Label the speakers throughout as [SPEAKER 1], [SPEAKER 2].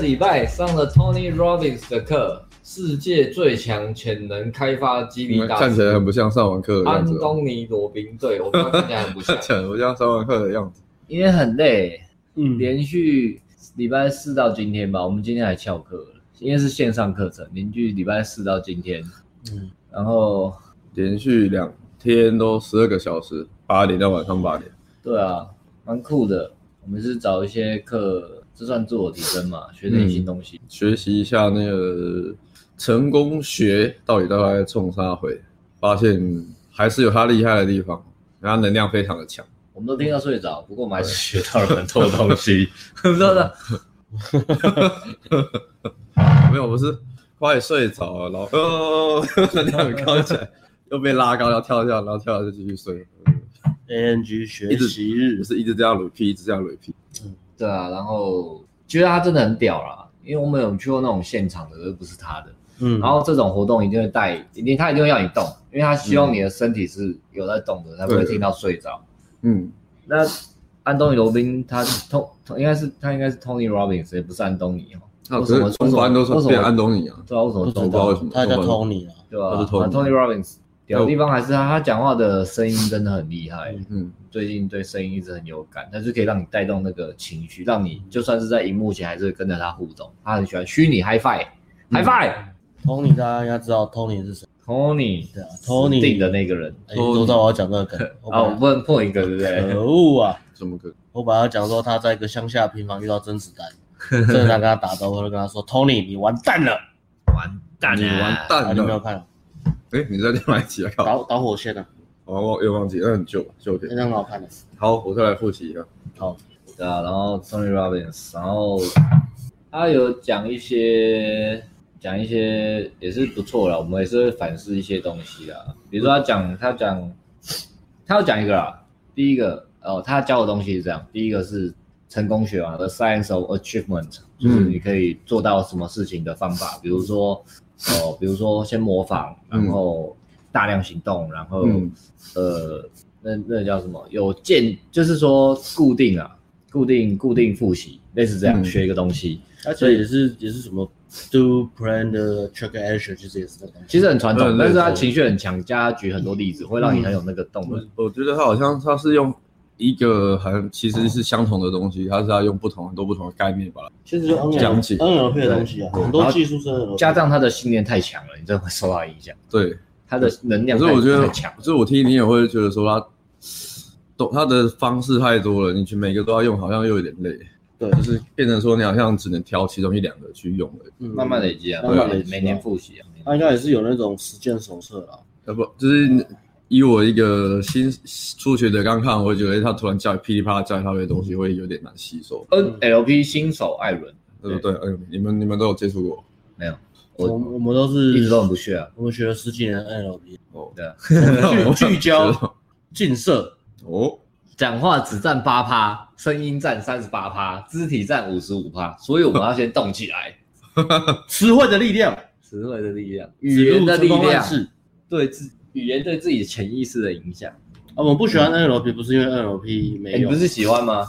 [SPEAKER 1] 个礼拜上了 Tony Robbins 的课，世界最强潜能开发激励大师，
[SPEAKER 2] 看起来很不像上完课的样子。
[SPEAKER 1] 安东尼罗宾，对我看起来很不像，
[SPEAKER 2] 很不像上完课的样子。
[SPEAKER 1] 因为很累，嗯，连续礼拜四到今天吧，我们今天还翘课了，因为是线上课程，连续礼拜四到今天，嗯，然后
[SPEAKER 2] 连续两天都十二个小时，八点到晚上八点。
[SPEAKER 1] 对啊，蛮酷的。我们是找一些课，这算自我提升嘛？学点新东西，
[SPEAKER 2] 嗯、学习一下那个成功学到底大概冲啥回？发现还是有他厉害的地方，他能量非常的强。
[SPEAKER 1] 我们都听到睡着，不过我们还是学到了很多东西。不知道的，
[SPEAKER 2] 没有，不是快睡着了，然后哦，能量很高起来，又被拉高要跳一下，然后跳下就继续睡。
[SPEAKER 3] A N G 学习日
[SPEAKER 2] 不是一直这样 repeat，一直这样 repeat。
[SPEAKER 1] 嗯，对啊，然后觉得他真的很屌啦，因为我们有去过那种现场的，而不是他的。嗯，然后这种活动一定会带，一定他一定会要你动，因为他希望你的身体是有在动的，他不会听到睡着。嗯，那安东尼罗宾他通应该是他应该是 Tony Robbins，也不是安东尼哦。
[SPEAKER 2] 那为什么中文都说变安东尼啊？
[SPEAKER 1] 对啊，为什么
[SPEAKER 2] 不知道为什么？
[SPEAKER 3] 他叫 Tony 啊，
[SPEAKER 1] 对吧？Tony Robbins。有地方还是他，他讲话的声音真的很厉害。嗯，最近对声音一直很有感，但是可以让你带动那个情绪，让你就算是在荧幕前还是跟着他互动。他很喜欢虚拟 five。
[SPEAKER 3] Tony 大家应该知道 Tony 是谁
[SPEAKER 1] ？Tony
[SPEAKER 3] 对啊，Tony
[SPEAKER 1] 定的那个人。
[SPEAKER 3] 都知道我要讲那个梗。
[SPEAKER 1] 啊，我不能破一个，对不对？
[SPEAKER 3] 可恶啊！
[SPEAKER 2] 什么梗？
[SPEAKER 3] 我本来讲说他在一个乡下平房遇到甄子丹，甄子丹跟他打招呼，就跟他说：“Tony，你完蛋了，
[SPEAKER 1] 完蛋了，
[SPEAKER 2] 你完蛋了。”
[SPEAKER 3] 你没有看？
[SPEAKER 2] 哎，你在另外一集啊？
[SPEAKER 3] 导导火线呢？
[SPEAKER 2] 哦，我又忘记，那很旧，旧片，
[SPEAKER 3] 那很好看的。
[SPEAKER 2] 好，我再来复习一下。
[SPEAKER 1] 好，对啊，然后 Tony Robbins，然后他有讲一些，讲一些也是不错啦，我们也是会反思一些东西啦。比如说他讲，他讲，他要讲一个啦。第一个哦，他教的东西是这样，第一个是成功学嘛，The Science of Achievement，就是你可以做到什么事情的方法，嗯、比如说。哦，比如说先模仿，然后大量行动，嗯、然后、嗯、呃，那那叫什么？有建，就是说固定啊，固定固定复习，类似这样、嗯、学一个东西。
[SPEAKER 3] 而且也是也是什么 do plan the check action，其实也是这东西。
[SPEAKER 1] 其实很传统，但是他情绪很强，加举很多例子，会让你很有那个动力。
[SPEAKER 2] 我觉得他好像他是用。一个很其实是相同的东西，它是要用不同很多不同的概念把它
[SPEAKER 3] 其实就讲解 NLP 的东西啊，很多技术是
[SPEAKER 1] 加上他的信念太强了，你真的会受到影响。
[SPEAKER 2] 对，
[SPEAKER 1] 他的能量太强。
[SPEAKER 2] 可是我觉得，强，所以我听你也会觉得说他懂他的方式太多了，你去每个都要用，好像又有点累。
[SPEAKER 3] 对，
[SPEAKER 2] 就是变成说你好像只能挑其中一两个去用了。
[SPEAKER 1] 嗯，慢慢累积啊，慢慢累积，每年复习啊。
[SPEAKER 3] 他应该也是有那种实践手册啊，
[SPEAKER 2] 要不就是。以我一个新初学者刚看，我会觉得他突然教噼里啪啦教他的东西会有点难吸收。
[SPEAKER 1] NLP 新手艾伦，
[SPEAKER 2] 对不对？哎，你们你们都有接触过？
[SPEAKER 1] 没有，
[SPEAKER 3] 我我们都是
[SPEAKER 1] 一直都很不屑啊。
[SPEAKER 3] 我们学了十几年 NLP，
[SPEAKER 1] 哦，对啊，聚焦、近摄，
[SPEAKER 2] 哦，
[SPEAKER 1] 讲话只占八趴，声音占三十八趴，肢体占五十五趴，所以我们要先动起来。
[SPEAKER 3] 词汇的力量，
[SPEAKER 1] 词汇的力量，语言的力量，对自。语言对自己潜意识的影响啊，
[SPEAKER 3] 我不喜欢 NLP，不是因为 NLP 没有，
[SPEAKER 1] 你不是喜欢吗？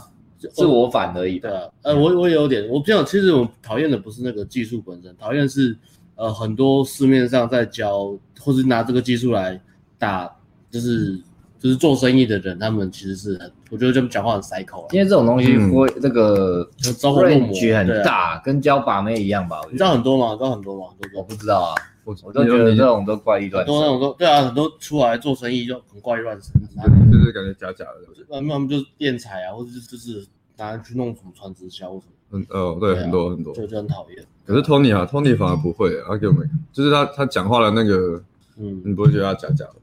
[SPEAKER 1] 是我反而已。
[SPEAKER 3] 对啊，呃，我我也有点，我比较其实我讨厌的不是那个技术本身，讨厌是呃很多市面上在教或是拿这个技术来打，就是就是做生意的人，他们其实是很，我觉得这么讲话很塞口，
[SPEAKER 1] 因为这种东西会那个招呼入局很大，跟教把妹一样吧？
[SPEAKER 3] 你知道很多吗？知道很多吗？
[SPEAKER 1] 我不知道啊。我我都觉得这种都怪异乱，
[SPEAKER 3] 很多那种都对啊，很多出来做生意就很怪异乱神，
[SPEAKER 2] 就是感觉假假的，
[SPEAKER 3] 那他们就是电彩啊，或者就是拿来去弄什么传直销什么，
[SPEAKER 2] 嗯哦对，很多很多，
[SPEAKER 3] 就就很讨厌。
[SPEAKER 2] 可是 Tony 啊，Tony 反而不会，他给我们就是他他讲话的那个，嗯，你不会觉得他假假的，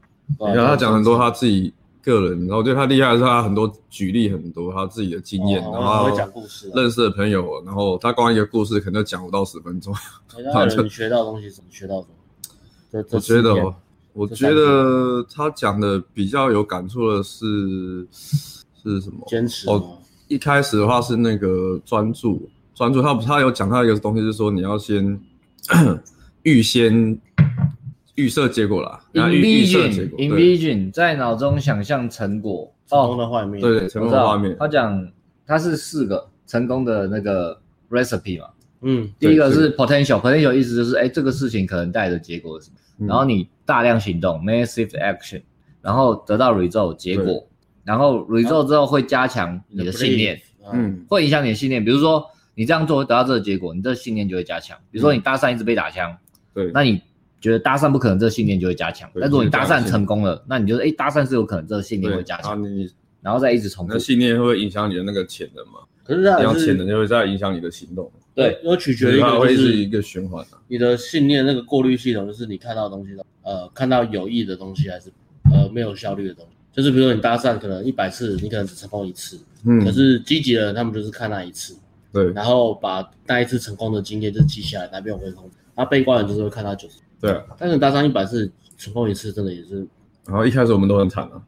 [SPEAKER 2] 你看他讲很多他自己。个人，然后我觉得他厉害的是他很多举例很多他自己的经验，然后会讲故事，认识的朋友，然后他光一个故事可能就讲五到十分钟。
[SPEAKER 3] 他你学到东西怎么？学到什么？
[SPEAKER 2] 我觉得，我觉得他讲的比较有感触的是是什么？
[SPEAKER 3] 坚持。
[SPEAKER 2] 哦，一开始的话是那个专注，专注。他他有讲他一个东西是说你要先 预先。预设结果啦
[SPEAKER 1] ，envision，envision，在脑中想象成果，
[SPEAKER 3] 成功的画面，
[SPEAKER 2] 对对，成功的画面。
[SPEAKER 1] 他讲他是四个成功的那个 recipe 嘛，
[SPEAKER 3] 嗯，
[SPEAKER 1] 第一个是 potential，potential 意思就是，哎，这个事情可能带来的结果是什么？然后你大量行动，massive action，然后得到 result 结果，然后 result 之后会加强你的信念，嗯，会影响你的信念。比如说你这样做会得到这个结果，你的信念就会加强。比如说你搭讪一直被打枪，
[SPEAKER 2] 对，
[SPEAKER 1] 那你觉得搭讪不可能，这个信念就会加强。但如果你搭讪成功了，那你就说，哎，搭讪是有可能，这个信念会加强。然后再一直重复，
[SPEAKER 2] 那信念会影响你的那个潜能嘛？
[SPEAKER 3] 可是这样
[SPEAKER 2] 潜能就会再影响你的行动。
[SPEAKER 3] 对，因为取决于一个
[SPEAKER 2] 会是一个循环啊。
[SPEAKER 3] 你的信念那个过滤系统，就是你看到的东西，呃，看到有益的东西还是呃没有效率的东西。就是比如说你搭讪可能一百次，你可能只成功一次。嗯。可是积极的人他们就是看那一次。
[SPEAKER 2] 对。
[SPEAKER 3] 然后把那一次成功的经验就记下来，哪边有会控制。那悲观人就是会看到九十。
[SPEAKER 2] 对。
[SPEAKER 3] 但是搭上一百次成功一次，真的也是。
[SPEAKER 2] 然后一开始我们都很惨啊。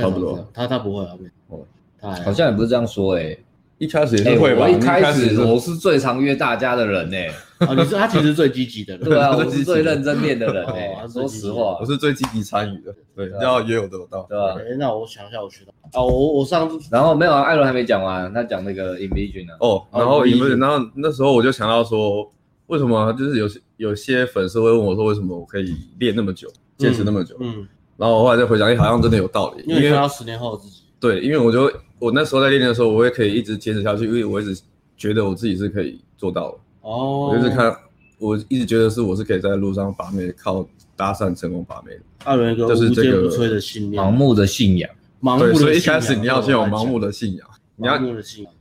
[SPEAKER 3] 差不多。他他不会啊，哦，他
[SPEAKER 1] 好像也不是这样说诶。
[SPEAKER 2] 一开始也是会吧。
[SPEAKER 1] 我一开始我是最常约大家的人呢。
[SPEAKER 3] 哦，你是他其实最积极的人。
[SPEAKER 1] 对啊，我是最认真练的人诶。说实话，
[SPEAKER 2] 我是最积极参与的。对，要约我都有到。
[SPEAKER 1] 对吧？
[SPEAKER 3] 哎，那我想一下，我学到。哦，我我上次
[SPEAKER 1] 然后没有啊，艾伦还没讲完，他讲那个 Envision 呢。
[SPEAKER 2] 哦，然后 Envision，然后那时候我就想到说，为什么就是有些有些粉丝会问我说，为什么我可以练那么久，坚持那么久？嗯。然后我后来再回想，哎，好像真的有道理。
[SPEAKER 3] 因为看到十年后的自己。
[SPEAKER 2] 对，因为我就我那时候在练的时候，我也可以一直坚持下去，因为我一直觉得我自己是可以做到的。哦。我就是看，我一直觉得是我是可以在路上把妹，靠搭讪成功把妹的。
[SPEAKER 3] 艾伦哥，就是这个
[SPEAKER 1] 盲目的信仰。
[SPEAKER 3] 盲目的信仰。
[SPEAKER 2] 所以一开始你要先有盲目的信仰，你要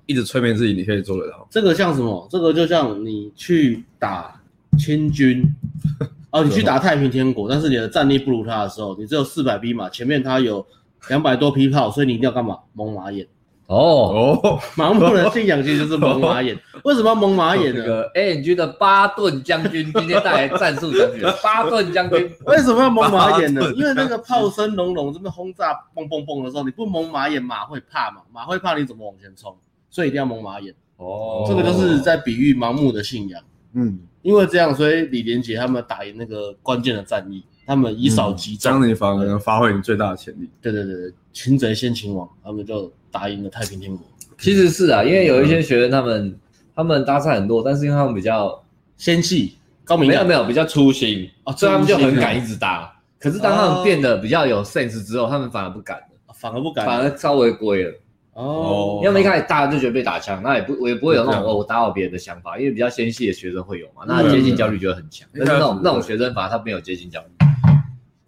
[SPEAKER 2] 一直催眠自己，你可以做得到。
[SPEAKER 3] 这个像什么？这个就像你去打千军。哦，你去打太平天国，但是你的战力不如他的时候，你只有四百匹马，前面他有两百多匹炮，所以你一定要干嘛？蒙马眼。
[SPEAKER 1] 哦哦，
[SPEAKER 3] 盲目的信仰其实就是蒙马眼。为什么要蒙马眼呢？
[SPEAKER 1] 这个 ANG 的巴顿将军今天带来战术将军，巴顿将军
[SPEAKER 3] 为什么要蒙马眼呢？因为那个炮声隆隆，这边轰炸嘣嘣嘣的时候，你不蒙马眼，马会怕嘛？马会怕，你怎么往前冲？所以一定要蒙马眼。哦，这个就是在比喻盲目的信仰。嗯。因为这样，所以李连杰他们打赢那个关键的战役，他们以少击众，
[SPEAKER 2] 这样你反而能发挥你最大的潜力。
[SPEAKER 3] 对对对对，擒贼先擒王，他们就打赢了太平天国。
[SPEAKER 1] 其实是啊，因为有一些学生他们、嗯、他们搭讪很多，但是因为他们比较
[SPEAKER 3] 纤细、高明，没有
[SPEAKER 1] 没有比较粗心啊，所以他们就很敢一直搭。可是当他们变得比较有 sense 之后，他们反而不敢了，
[SPEAKER 3] 反而不敢，
[SPEAKER 1] 反而稍微归了。哦，因为一开始大家就觉得被打枪，那也不我也不会有那种哦我打扰别人的想法，因为比较纤细的学生会有嘛，那接近焦虑就会很强。但是那种那种学生反而他没有接近焦虑。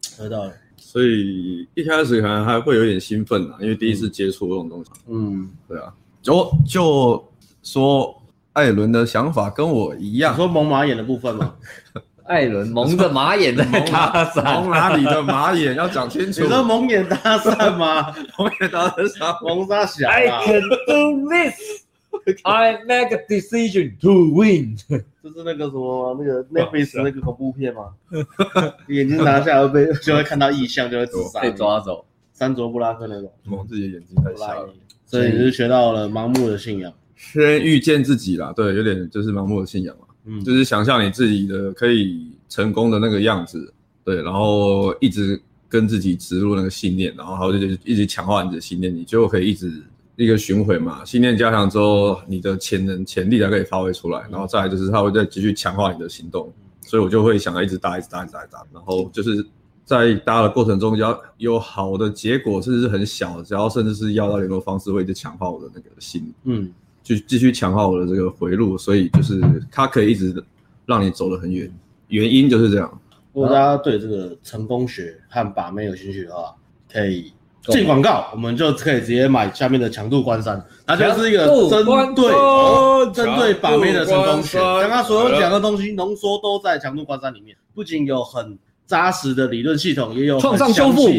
[SPEAKER 3] 知道了。
[SPEAKER 2] 所以一开始可能还会有点兴奋啊，因为第一次接触这种东西。嗯，对啊。就就说艾伦的想法跟我一样，
[SPEAKER 3] 你说蒙马眼的部分吗？
[SPEAKER 1] 艾伦蒙着马眼的搭讪，
[SPEAKER 2] 蒙哪里的马眼要讲清楚。
[SPEAKER 3] 你说蒙眼搭讪吗？
[SPEAKER 2] 蒙眼搭讪，
[SPEAKER 3] 蒙啥小
[SPEAKER 1] ？I can do this. I make a decision to win.
[SPEAKER 3] 就是那个什么那个 Netflix 那个恐怖片吗？眼睛拿下来会被就会看到异象，就会自杀，
[SPEAKER 1] 被抓走。
[SPEAKER 3] 山卓布拉克那种
[SPEAKER 2] 蒙自己的眼睛太瞎了，
[SPEAKER 3] 所以你是学到了盲目的信仰。
[SPEAKER 2] 先遇见自己啦，对，有点就是盲目的信仰嘛。嗯，就是想象你自己的可以成功的那个样子，对，然后一直跟自己植入那个信念，然后还有就一直强化你的信念，你就可以一直一个巡回嘛。信念加强之后，你的潜能潜力才可以发挥出来，然后再来就是他会再继续强化你的行动，所以我就会想要一直搭，一直搭，一直搭，一直搭，然后就是在搭的过程中，只要有好的结果，甚至是很小，只要甚至是要到联络方式，会一直强化我的那个心，嗯。就继续强化我的这个回路，所以就是它可以一直让你走得很远，原因就是这样。
[SPEAKER 3] 如果大家对这个成功学和把妹有兴趣的话，可以进广告，我们就可以直接买下面的强度关山，它就是一个针对针对把妹的成功学。刚刚所有讲的东西浓缩都在强度关山里面，不仅有很扎实的理论系统，也有
[SPEAKER 1] 创伤修复。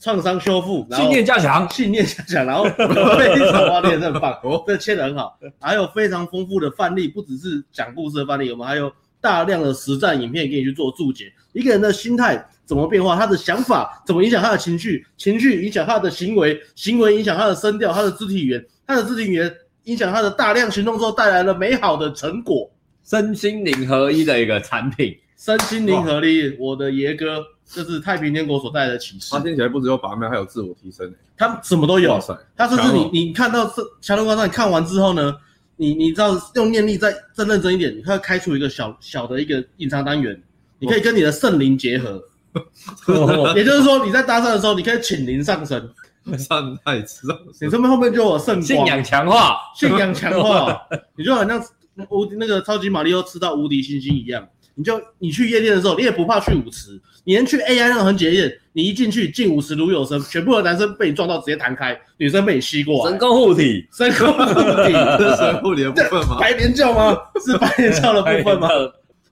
[SPEAKER 3] 创伤修复，
[SPEAKER 1] 信念加强，
[SPEAKER 3] 信念加强，然后 非常哇，练得很棒，哦，这切的很好，还有非常丰富的范例，不只是讲故事的范例，我们还有大量的实战影片给你去做注解。一个人的心态怎么变化，他的想法怎么影响他的情绪，情绪影响他的行为，行为影响他的声调，他的肢体语言，他的肢体语言影响他的大量行动之后带来了美好的成果，
[SPEAKER 1] 身心灵合一的一个产品，
[SPEAKER 3] 身心灵合一，我的爷哥。这是太平天国所带来的启示。
[SPEAKER 2] 他听起来不只有把妹，还有自我提升诶。
[SPEAKER 3] 他什么都有。他甚至你你看到这强度关山，你看完之后呢，你你知道用念力再再认真一点，你会开出一个小小的一个隐藏单元，你可以跟你的圣灵结合，哦、也就是说你在搭讪的时候，你可以请灵上身，
[SPEAKER 2] 上太子，
[SPEAKER 3] 你这边后面就有圣光，
[SPEAKER 1] 信仰强化，
[SPEAKER 3] 信仰强化，你就好像无那个超级玛利欧吃到无敌星星一样。你就你去夜店的时候，你也不怕去舞池，你连去 AI 那种很检验，你一进去进舞池如有声，全部的男生被你撞到直接弹开，女生被你吸过来，
[SPEAKER 1] 神功护体，
[SPEAKER 3] 神功护体，
[SPEAKER 2] 这 是神护体的部分吗？
[SPEAKER 3] 白莲教吗？是白莲教的部分吗？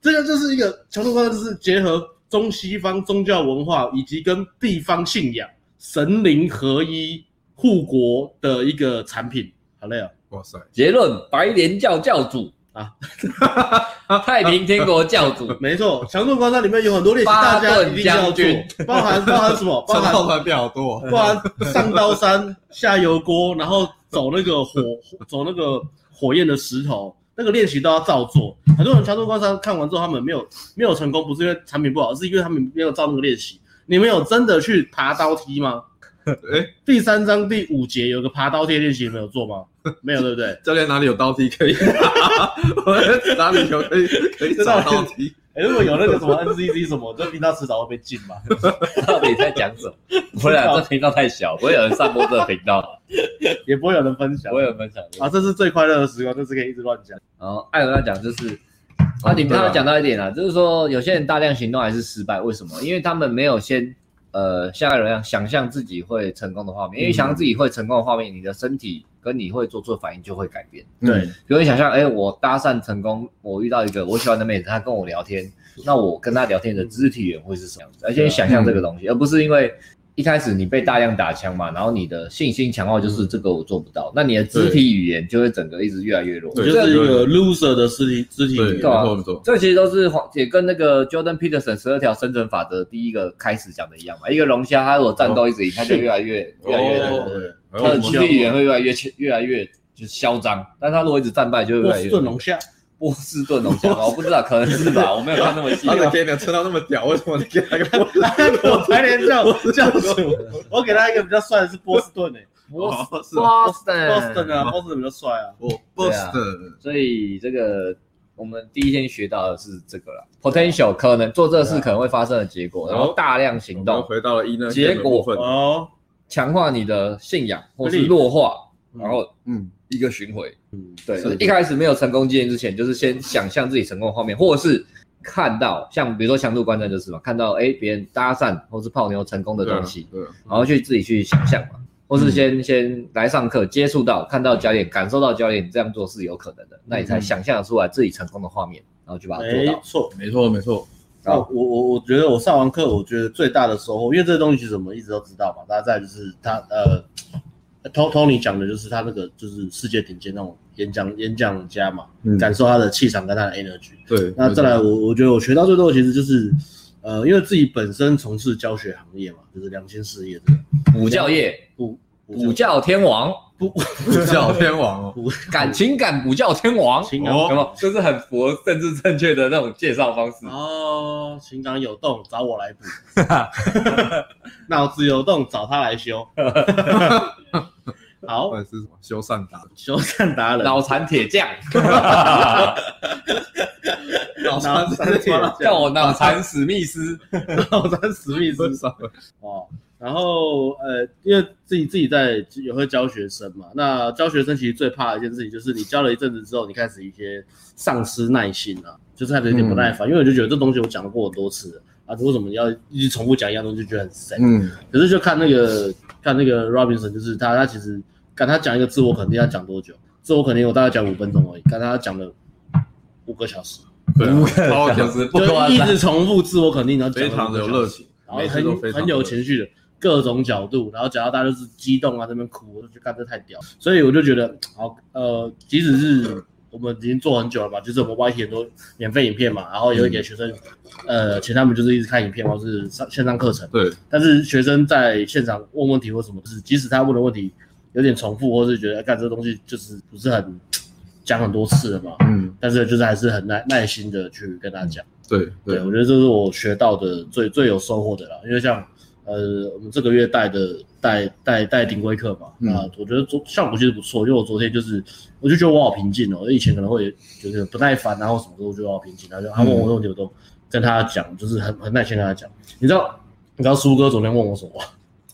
[SPEAKER 3] 这个就是一个强度关系，就是结合中西方宗教文化以及跟地方信仰神灵合一护国的一个产品。好累啊！
[SPEAKER 2] 哇塞，
[SPEAKER 1] 结论：白莲教教主。啊，太平天国教主，
[SPEAKER 3] 没错，强度关山里面有很多练习，大家一定要做，包含包含什么？包含
[SPEAKER 2] 团比较多，
[SPEAKER 3] 包含上刀山下油锅，然后走那个火走那个火焰的石头，那个练习都要照做。很多人强度关山看完之后，他们没有没有成功，不是因为产品不好，是因为他们没有照那个练习。你们有真的去爬刀梯吗？哎，第三章第五节有个爬刀梯练习，没有做吗？没有，对不对？
[SPEAKER 2] 教练哪里有刀梯可以？哪里有可以可以找刀梯？
[SPEAKER 3] 哎，如果有那个什么 NCC 什么，这频道迟早会被禁嘛？
[SPEAKER 1] 到底在讲什么？不会啊，这频道太小，不会有人上播这个频道，
[SPEAKER 3] 也不会有人分享，
[SPEAKER 1] 不会有人分享
[SPEAKER 3] 啊！这是最快乐的时光，就是可以一直乱讲。
[SPEAKER 1] 然后艾伦要讲，就是啊，你刚刚讲到一点啊，就是说有些人大量行动还是失败，为什么？因为他们没有先。呃，像人一样想象自己会成功的画面，因为想象自己会成功的画面，你的身体跟你会做出的反应就会改变。
[SPEAKER 3] 对，
[SPEAKER 1] 比如你想象，哎，我搭讪成功，我遇到一个我喜欢的妹子，她跟我聊天，那我跟她聊天的肢体语言会是什么样子？而且你想象这个东西，而不是因为。一开始你被大量打枪嘛，然后你的信心强化就是这个我做不到，嗯、那你的肢体语言就会整个一直越来越弱，
[SPEAKER 3] 就是一个 loser 的肢体肢体语言。
[SPEAKER 1] 对啊，这其实都是也跟那个 Jordan Peterson 十二条生存法则第一个开始讲的一样嘛。一个龙虾，它如果战斗一直赢，它就越来越越来越它的肢体语言会越来越越来越就是嚣张，但它如果一直战败，就会越来越。
[SPEAKER 3] 波士顿龙虾。
[SPEAKER 1] 波士顿龙虾，我不知道，可能是吧，我没有看那么细。
[SPEAKER 2] 他的天哪，撑到那么屌，为什么你给他一个波士顿？
[SPEAKER 3] 我白莲教教主，我给他一个比较帅的是波士顿诶，
[SPEAKER 1] 波士
[SPEAKER 3] 波士顿。啊，波士顿比较帅啊，
[SPEAKER 2] 波士顿。
[SPEAKER 1] 所以这个我们第一天学到的是这个了，potential 可能做这个事可能会发生的结果，然后大量行动，
[SPEAKER 2] 回到了一呢
[SPEAKER 1] 结果哦，强化你的信仰或是弱化，然后嗯。一个巡回，嗯，对，一开始没有成功经验之前，就是先想象自己成功的画面，或者是看到像比如说强度观战就是嘛，看到哎别人搭讪或是泡妞成功的东西，对，然后去自己去想象嘛，或是先先来上课接触到看到教练，感受到教练这样做是有可能的，那你才想象出来自己成功的画面，然后就把它做到。
[SPEAKER 3] 没错，
[SPEAKER 2] 没错，没错。
[SPEAKER 3] 然后我我我觉得我上完课，我觉得最大的收获，因为这个东西其实我们一直都知道嘛，大家在就是他呃。Tony 讲的就是他那个就是世界顶尖那种演讲演讲家嘛，嗯、感受他的气场跟他的 energy。
[SPEAKER 2] 对，
[SPEAKER 3] 那再来我我觉得我学到最多的其实就是，呃，因为自己本身从事教学行业嘛，就是良心事业这
[SPEAKER 1] 个补教业，补补教天王，
[SPEAKER 2] 补 补教天王哦，
[SPEAKER 1] 感情感补教天王，情感有没有？就是很符合政治正确的那种介绍方式
[SPEAKER 3] 哦。情感有洞找我来补，脑子有洞找他来修。好，
[SPEAKER 2] 是什么？修缮达人，
[SPEAKER 3] 修缮达人，
[SPEAKER 1] 脑残铁匠，脑残铁匠，叫我脑残史密斯，
[SPEAKER 3] 脑残史密斯，哦，然后呃，因为自己自己在也会教学生嘛，那教学生其实最怕的一件事情就是你教了一阵子之后，你开始一些丧失耐心了，就是开始有点不耐烦，因为我就觉得这东西我讲过很多次了啊，为什么要一直重复讲一样东西，就觉得很神。嗯，可是就看那个看那个 Robinson，就是他他其实。看他讲一个自我肯定要讲多久？自我肯定我大概讲五分钟而已，跟他讲了五个小时，
[SPEAKER 2] 五个小时，
[SPEAKER 3] 就一直重复自我肯定，然后
[SPEAKER 2] 非常的有热情，
[SPEAKER 3] 然后很很有情绪的各种角度，然后讲到大家都是激动啊，这边哭，我就觉得干这太屌，所以我就觉得好，呃，即使是我们已经做很久了嘛，就是我们 YT 很多免费影片嘛，然后也会给学生，呃，请他们就是一直看影片或是上线上课程，
[SPEAKER 2] 对，
[SPEAKER 3] 但是学生在现场问问题或什么，就是即使他问的问题。有点重复，或是觉得干这个东西就是不是很讲很多次了嘛，嗯，但是就是还是很耐耐心的去跟他讲，
[SPEAKER 2] 对对，
[SPEAKER 3] 对，我觉得这是我学到的最最有收获的啦，因为像呃，我们这个月带的带带带顶规课嘛，那、嗯、我觉得做效果其实不错，因为我昨天就是我就觉得我好平静哦，以前可能会就是不耐烦，然后什么时候觉得我好平静，然后就他问我问题我都跟他讲，就是很很耐心跟他讲。你知道你知道苏哥昨天问我什么？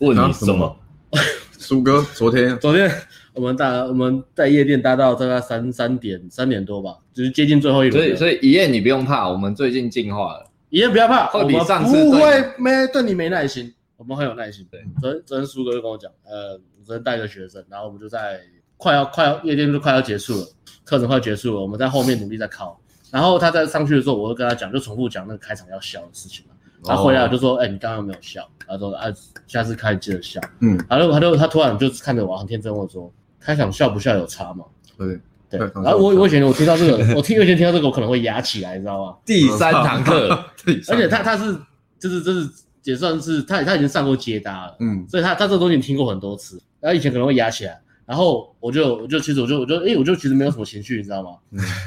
[SPEAKER 1] 问你什么？
[SPEAKER 2] 苏哥昨天
[SPEAKER 3] 昨天。我们大我们在夜店待到大概三三点三点多吧，就是接近最后一轮。
[SPEAKER 1] 所以所以一夜你不用怕，我们最近进化了。
[SPEAKER 3] 一夜不要怕，
[SPEAKER 1] 会比上次
[SPEAKER 3] 不会没对你没耐心，我们很有耐心。对，昨天昨天苏哥就跟我讲，呃，昨天带个学生，然后我们就在快要快要夜店就快要结束了，课程快结束了，我们在后面努力在考。然后他在上去的时候，我会跟他讲，就重复讲那个开场要笑的事情嘛。他回来就说，哎、欸，你刚刚没有笑，他说啊，下次开记得笑。嗯，然后他就他突然就看着我，很天真问我说。开场笑不笑有差吗？
[SPEAKER 2] 对
[SPEAKER 3] 对，然后我我以前我听到这个，我听以前听到这个，我可能会压起来，你知道吗？
[SPEAKER 1] 第三堂课，
[SPEAKER 3] 而且他他是就是就是也算是他他已经上过接搭了，嗯，所以他他这个东西听过很多次，然后以前可能会压起来，然后我就我就其实我就我就哎我就其实没有什么情绪，你知道吗？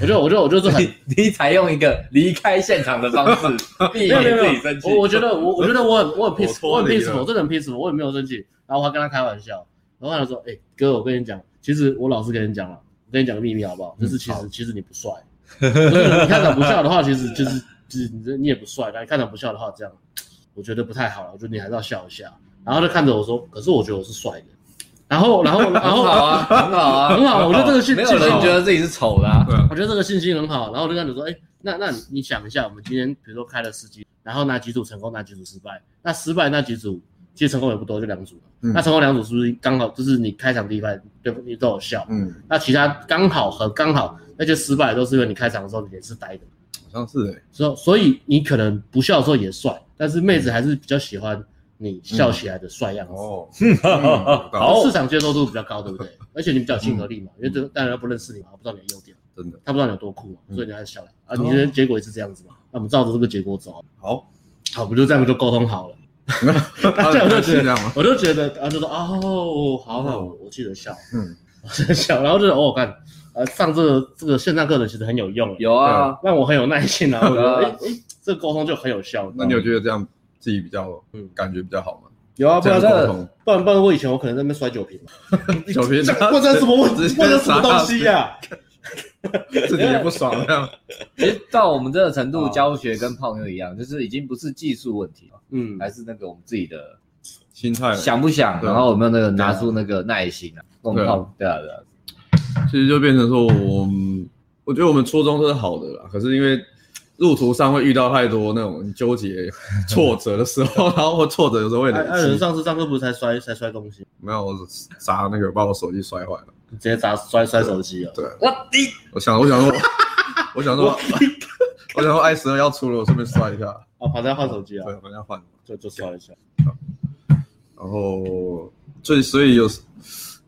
[SPEAKER 3] 我就我就我就是很
[SPEAKER 1] 你采用一个离开现场的方式，避免自己生气。
[SPEAKER 3] 我我觉得我我觉得我很我很 peace，我很 peace，我真的很 peace，我也没有生气，然后我还跟他开玩笑。然后他说：“哎、欸，哥，我跟你讲，其实我老实跟你讲了，我跟你讲个秘密好不好？就是其实其实你不帅，就是你看长不笑的话，其实就是就是你你也不帅。但你看长不笑的话，这样我觉得不太好了。我觉得你还是要笑一下。然后就看着我说，可是我觉得我是帅的。然后然后 然后
[SPEAKER 1] 好啊，很好啊，
[SPEAKER 3] 很好。我觉得这个信心，
[SPEAKER 1] 没有人觉得自己是丑的、啊。
[SPEAKER 3] 我觉得这个信心很好。然后我就跟他说，哎、欸，那那你想一下，我们今天比如说开了十几，然后哪几组成功，哪几组失败？那失败那几组。”其实成功也不多，就两组。嗯、那成功两组是不是刚好就是你开场第一排对你都有笑？嗯。那其他刚好和刚好那些失败都是因为你开场的时候脸是呆的。
[SPEAKER 2] 好像是哎。
[SPEAKER 3] 所所以你可能不笑的时候也帅，但是妹子还是比较喜欢你笑起来的帅样子。哦。好。市场接受度比较高，对不对？而且你比较亲和力嘛，因为这当然不认识你嘛，不知道你的优点。
[SPEAKER 2] 真的。
[SPEAKER 3] 他不知道你有多酷嘛，所以你还是笑来啊。你的结果也是这样子嘛？那我们照着这个结果走。
[SPEAKER 2] 好。
[SPEAKER 3] 好，不就这样就沟通好了。这样我就觉得，我就觉得，啊就说哦，好好，我记得笑，嗯，我记得笑，然后就哦，我看，呃，上这个这个线上课程其实很有用，
[SPEAKER 1] 有啊，
[SPEAKER 3] 让我很有耐心，然后我觉得，这个沟通就很有效。
[SPEAKER 2] 那你有觉得这样自己比较，嗯，感觉比较好吗？
[SPEAKER 3] 有啊，不然不然不然我以前我可能在那边摔酒瓶，
[SPEAKER 2] 酒瓶，
[SPEAKER 3] 或者什么问题，或者什么东西呀？
[SPEAKER 2] 自己也不爽这样。
[SPEAKER 1] 其实到我们这个程度，教学跟泡妞一样，就是已经不是技术问题了，嗯，还是那个我们自己的
[SPEAKER 2] 心态，
[SPEAKER 1] 想不想，然后有没有那个拿出那个耐心啊？共泡，对啊对啊。
[SPEAKER 2] 其实就变成说，我我觉得我们初衷都是好的啦，可是因为路途上会遇到太多那种纠结、挫折的时候，然后或挫折有时候会累。
[SPEAKER 3] 艾伦上次上课不是才摔才摔东西？
[SPEAKER 2] 没有，我砸那个把我手机摔坏了。
[SPEAKER 3] 直接砸摔摔手机啊！
[SPEAKER 2] 对，我滴，我想我想说，我想说，我想说，i 十二要出了，我顺便摔一下。
[SPEAKER 3] 哦，反正要换手机啊。
[SPEAKER 2] 对，反正要换，
[SPEAKER 3] 就就摔一下。
[SPEAKER 2] 然后，所以所以有，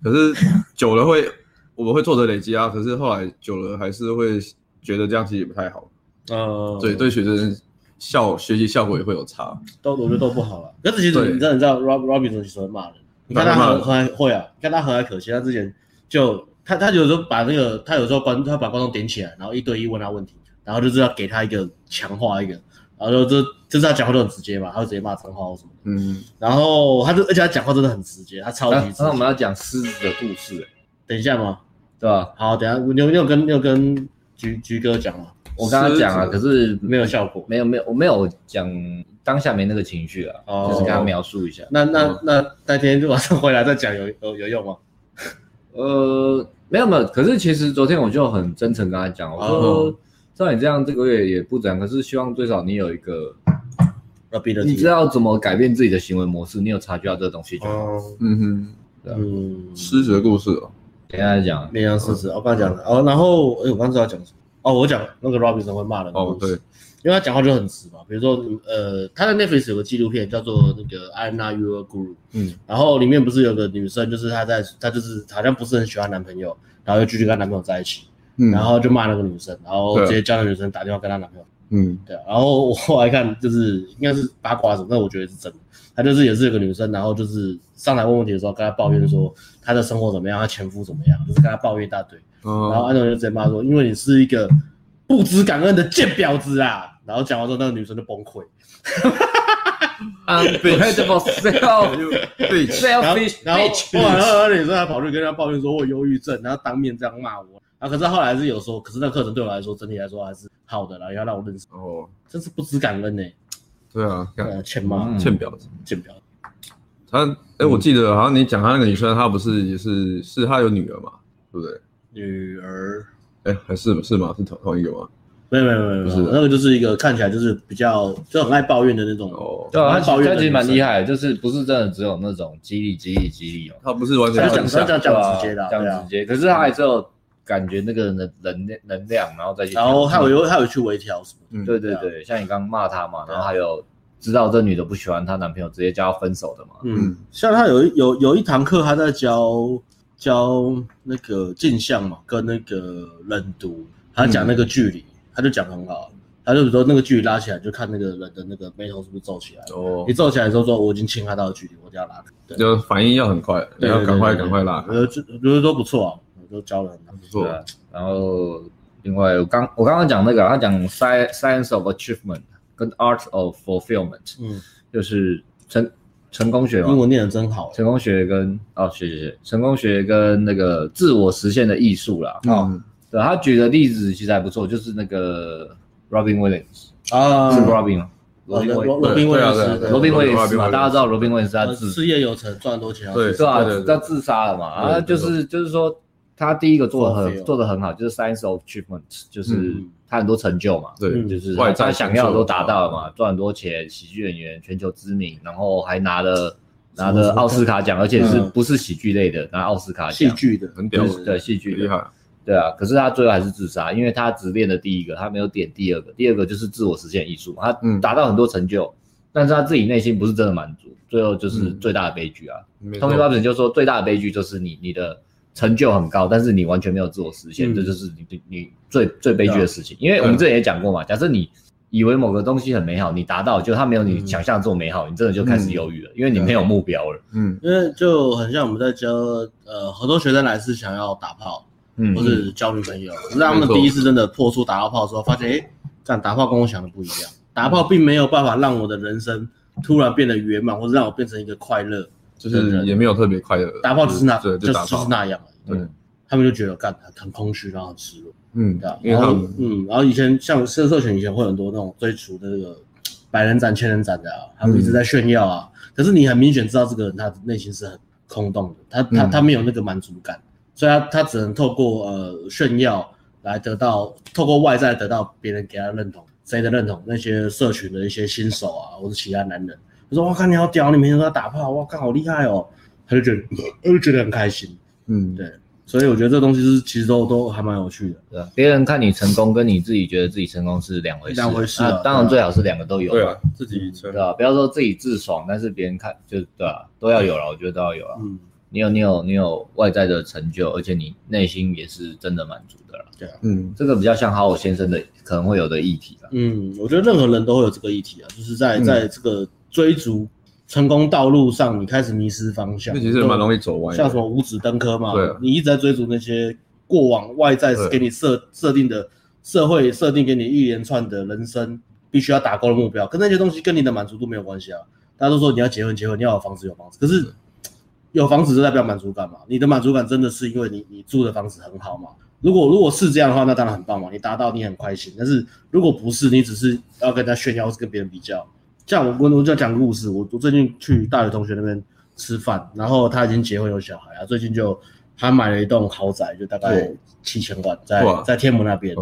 [SPEAKER 2] 可是久了会，我们会挫折累积啊。可是后来久了还是会觉得这样其实也不太好。嗯，对对，学生效学习效果也会有差。
[SPEAKER 3] 都我觉得都不好了。可是其实你知道你知道，Rob Robinson 其实会骂人。你看他和和会啊，你看他和蔼可亲，他之前。就他他有时候把那个他有时候观他把观众点起来，然后一对一问他问题，然后就是要给他一个强化一个，然后就这就是他讲话都很直接嘛，他会直接骂脏话或什么的。嗯，然后他就而且他讲话真的很直接，他超级直接。
[SPEAKER 1] 那我们要讲狮子的故事，
[SPEAKER 3] 等一下吗？
[SPEAKER 1] 对吧？
[SPEAKER 3] 好，等下你有你有跟你有跟菊菊哥讲吗？
[SPEAKER 1] 我刚刚讲了，可是
[SPEAKER 3] 没有效果，
[SPEAKER 1] 没有没有我没有讲当下没那个情绪啊，就是跟他描述一下。
[SPEAKER 3] 那那那那天就晚上回来再讲有有有用吗？
[SPEAKER 1] 呃，没有没有，可是其实昨天我就很真诚跟他讲，我说照你这样这个月也不怎样，可是希望最少你有一个，你知道怎么改变自己的行为模式，你有察觉到这个东西就好。嗯哼，
[SPEAKER 2] 嗯，狮子的故事哦，
[SPEAKER 1] 等一下再讲，
[SPEAKER 3] 绵羊狮子，我刚刚讲了哦，然后哎，我刚刚知道讲什么哦，我讲那个 Robinson 会骂人
[SPEAKER 2] 哦，对。
[SPEAKER 3] 因为他讲话就很直嘛，比如说，呃，他在 Netflix 有个纪录片叫做那个 I'm Not Your Guru，嗯，然后里面不是有个女生，就是她在，她就是好像不是很喜欢男朋友，然后又继续跟她男朋友在一起，嗯，然后就骂那个女生，然后直接叫那女生打电话跟她男朋友，嗯，对，然后我后来看就是应该是八卦什么，但我觉得是真的，她就是也是有个女生，然后就是上来问问题的时候跟她抱怨说她的生活怎么样，她前夫怎么样，就是跟她抱怨一大堆，嗯，然后安东就直接骂说，因为你是一个不知感恩的贱婊子啊！然后讲完之后，那个女生就崩溃。
[SPEAKER 1] Unpredictable self，selfish，
[SPEAKER 3] 然后后来后来女生还跑去跟他抱怨说我忧郁症，然后当面这样骂我。啊，可是后来是有说，可是那课程对我来说整体来说还是好的啦，要让我认识。哦，真是不知感恩呢。
[SPEAKER 2] 对啊，
[SPEAKER 3] 欠妈，
[SPEAKER 2] 欠婊子，
[SPEAKER 3] 欠婊子。
[SPEAKER 2] 他，哎，我记得好像你讲他那个女生，她不是也是是她有女儿嘛，对不对？
[SPEAKER 3] 女儿，
[SPEAKER 2] 哎，还是是吗？是同同一个吗？
[SPEAKER 3] 没有没有没有，不是那个就是一个看起来就是比较就很爱抱怨的那种哦。
[SPEAKER 1] 对啊，他抱怨其实蛮厉害，就是不是真的只有那种激励激励激励哦，
[SPEAKER 2] 他不是完全
[SPEAKER 3] 讲讲讲直接的，
[SPEAKER 1] 讲直接。可是他还是有感觉那个人的能量能量，然后再去。
[SPEAKER 3] 然后还有有还有去微调什么？
[SPEAKER 1] 对对对，像你刚刚骂他嘛，然后还有知道这女的不喜欢她男朋友，直接叫她分手的嘛。
[SPEAKER 3] 嗯，像他有有有一堂课，他在教教那个镜像嘛，跟那个冷读，他讲那个距离。他就讲很好，他就说那个距离拉起来，就看那个人的那个眉头是不是皱起来。哦，你皱起来之后说我已经侵害到的距离，我就要拉。
[SPEAKER 2] 对，就反应要很快，你要赶快赶快拉。
[SPEAKER 3] 呃，就觉得都不错啊，都教的很
[SPEAKER 2] 不错。
[SPEAKER 1] 然后另外我刚我刚刚讲那个，他讲 science science of achievement 跟 art of fulfillment，嗯，就是成成功学嘛。
[SPEAKER 3] 英文念的真好。
[SPEAKER 1] 成功学跟哦，谢谢谢，成功学跟那个自我实现的艺术啦。嗯。对，他举的例子其实还不错，就是那个 Robin Williams 啊，是 Robin 吗？
[SPEAKER 3] 罗宾罗罗宾威廉斯，
[SPEAKER 1] 罗宾威廉斯嘛，大家知道罗宾威廉斯他自
[SPEAKER 3] 事业有成，赚很多钱，
[SPEAKER 1] 对，是吧？他自杀了嘛？啊，就是就是说他第一个做的很做的很好，就是 Science of Achievement，就是他很多成就嘛，对，就是他想要的都达到了嘛，赚很多钱，喜剧演员，全球知名，然后还拿了拿了奥斯卡奖，而且是不是喜剧类的，拿奥斯卡奖，
[SPEAKER 3] 戏剧的，
[SPEAKER 2] 很屌，
[SPEAKER 1] 对，戏剧厉害。对啊，可是他最后还是自杀，因为他只练了第一个，他没有点第二个。第二个就是自我实现艺术，他达到很多成就，嗯、但是他自己内心不是真的满足，最后就是最大的悲剧啊。Tony Robbins 就说最大的悲剧就是你你的成就很高，但是你完全没有自我实现，嗯、这就是你你最最悲剧的事情。嗯、因为我们之前也讲过嘛，假设你以为某个东西很美好，你达到，就它没有你想象这么美好，你真的就开始犹豫了，嗯、因为你没有目标了。
[SPEAKER 3] 嗯，因为就很像我们在教呃很多学生来是想要打炮。嗯，或是交女朋友，可是他们第一次真的破处打到炮的时候，发现，哎，这样打炮跟我想的不一样，打炮并没有办法让我的人生突然变得圆满，或者让我变成一个快乐，
[SPEAKER 2] 就是也没有特别快乐，
[SPEAKER 3] 打炮只是那，就就是那样，对，他们就觉得干很空虚，然后很失落，嗯，然后嗯，然后以前像社社群以前会很多那种追逐的那个百人斩、千人斩的啊，他们一直在炫耀啊，可是你很明显知道这个人他内心是很空洞的，他他他没有那个满足感。所以他他只能透过呃炫耀来得到，透过外在得到别人给他认同，谁的认同？那些社群的一些新手啊，或者其他男人，他说：“我，看你好屌，你每天都在打炮，哇，看好厉害哦。”他就觉得，他就觉得很开心。嗯，对。所以我觉得这东西是其实都都还蛮有趣的。
[SPEAKER 1] 对啊，别人看你成功，跟你自己觉得自己成功是两回事。两回事。那当然最好是两个都有。
[SPEAKER 2] 对啊，自己成
[SPEAKER 1] 对吧？不要说自己自爽，但是别人看就对啊，都要有了，我觉得都要有了。嗯。你有你有你有外在的成就，而且你内心也是真的满足的了。
[SPEAKER 3] 对啊，
[SPEAKER 1] 嗯，这个比较像好我先生的可能会有的议题吧。
[SPEAKER 3] 嗯，我觉得任何人都会有这个议题啊，就是在在这个追逐成功道路上，你开始迷失方向，
[SPEAKER 2] 那其实蛮容易走歪。
[SPEAKER 3] 像什么五指登科嘛，对，你一直在追逐那些过往外在给你设设定的社会设定给你一连串的人生必须要打勾的目标，跟那些东西跟你的满足度没有关系啊。大家都说你要结婚结婚，你要有房子有房子，可是。有房子就代表满足感嘛？你的满足感真的是因为你你住的房子很好嘛？如果如果是这样的话，那当然很棒嘛，你达到你很开心。但是如果不是，你只是要跟他炫耀，或是跟别人比较。像我我我就要讲个故事，我我最近去大学同学那边吃饭，然后他已经结婚有小孩啊，最近就他买了一栋豪宅，就大概七千万，在在天母那边。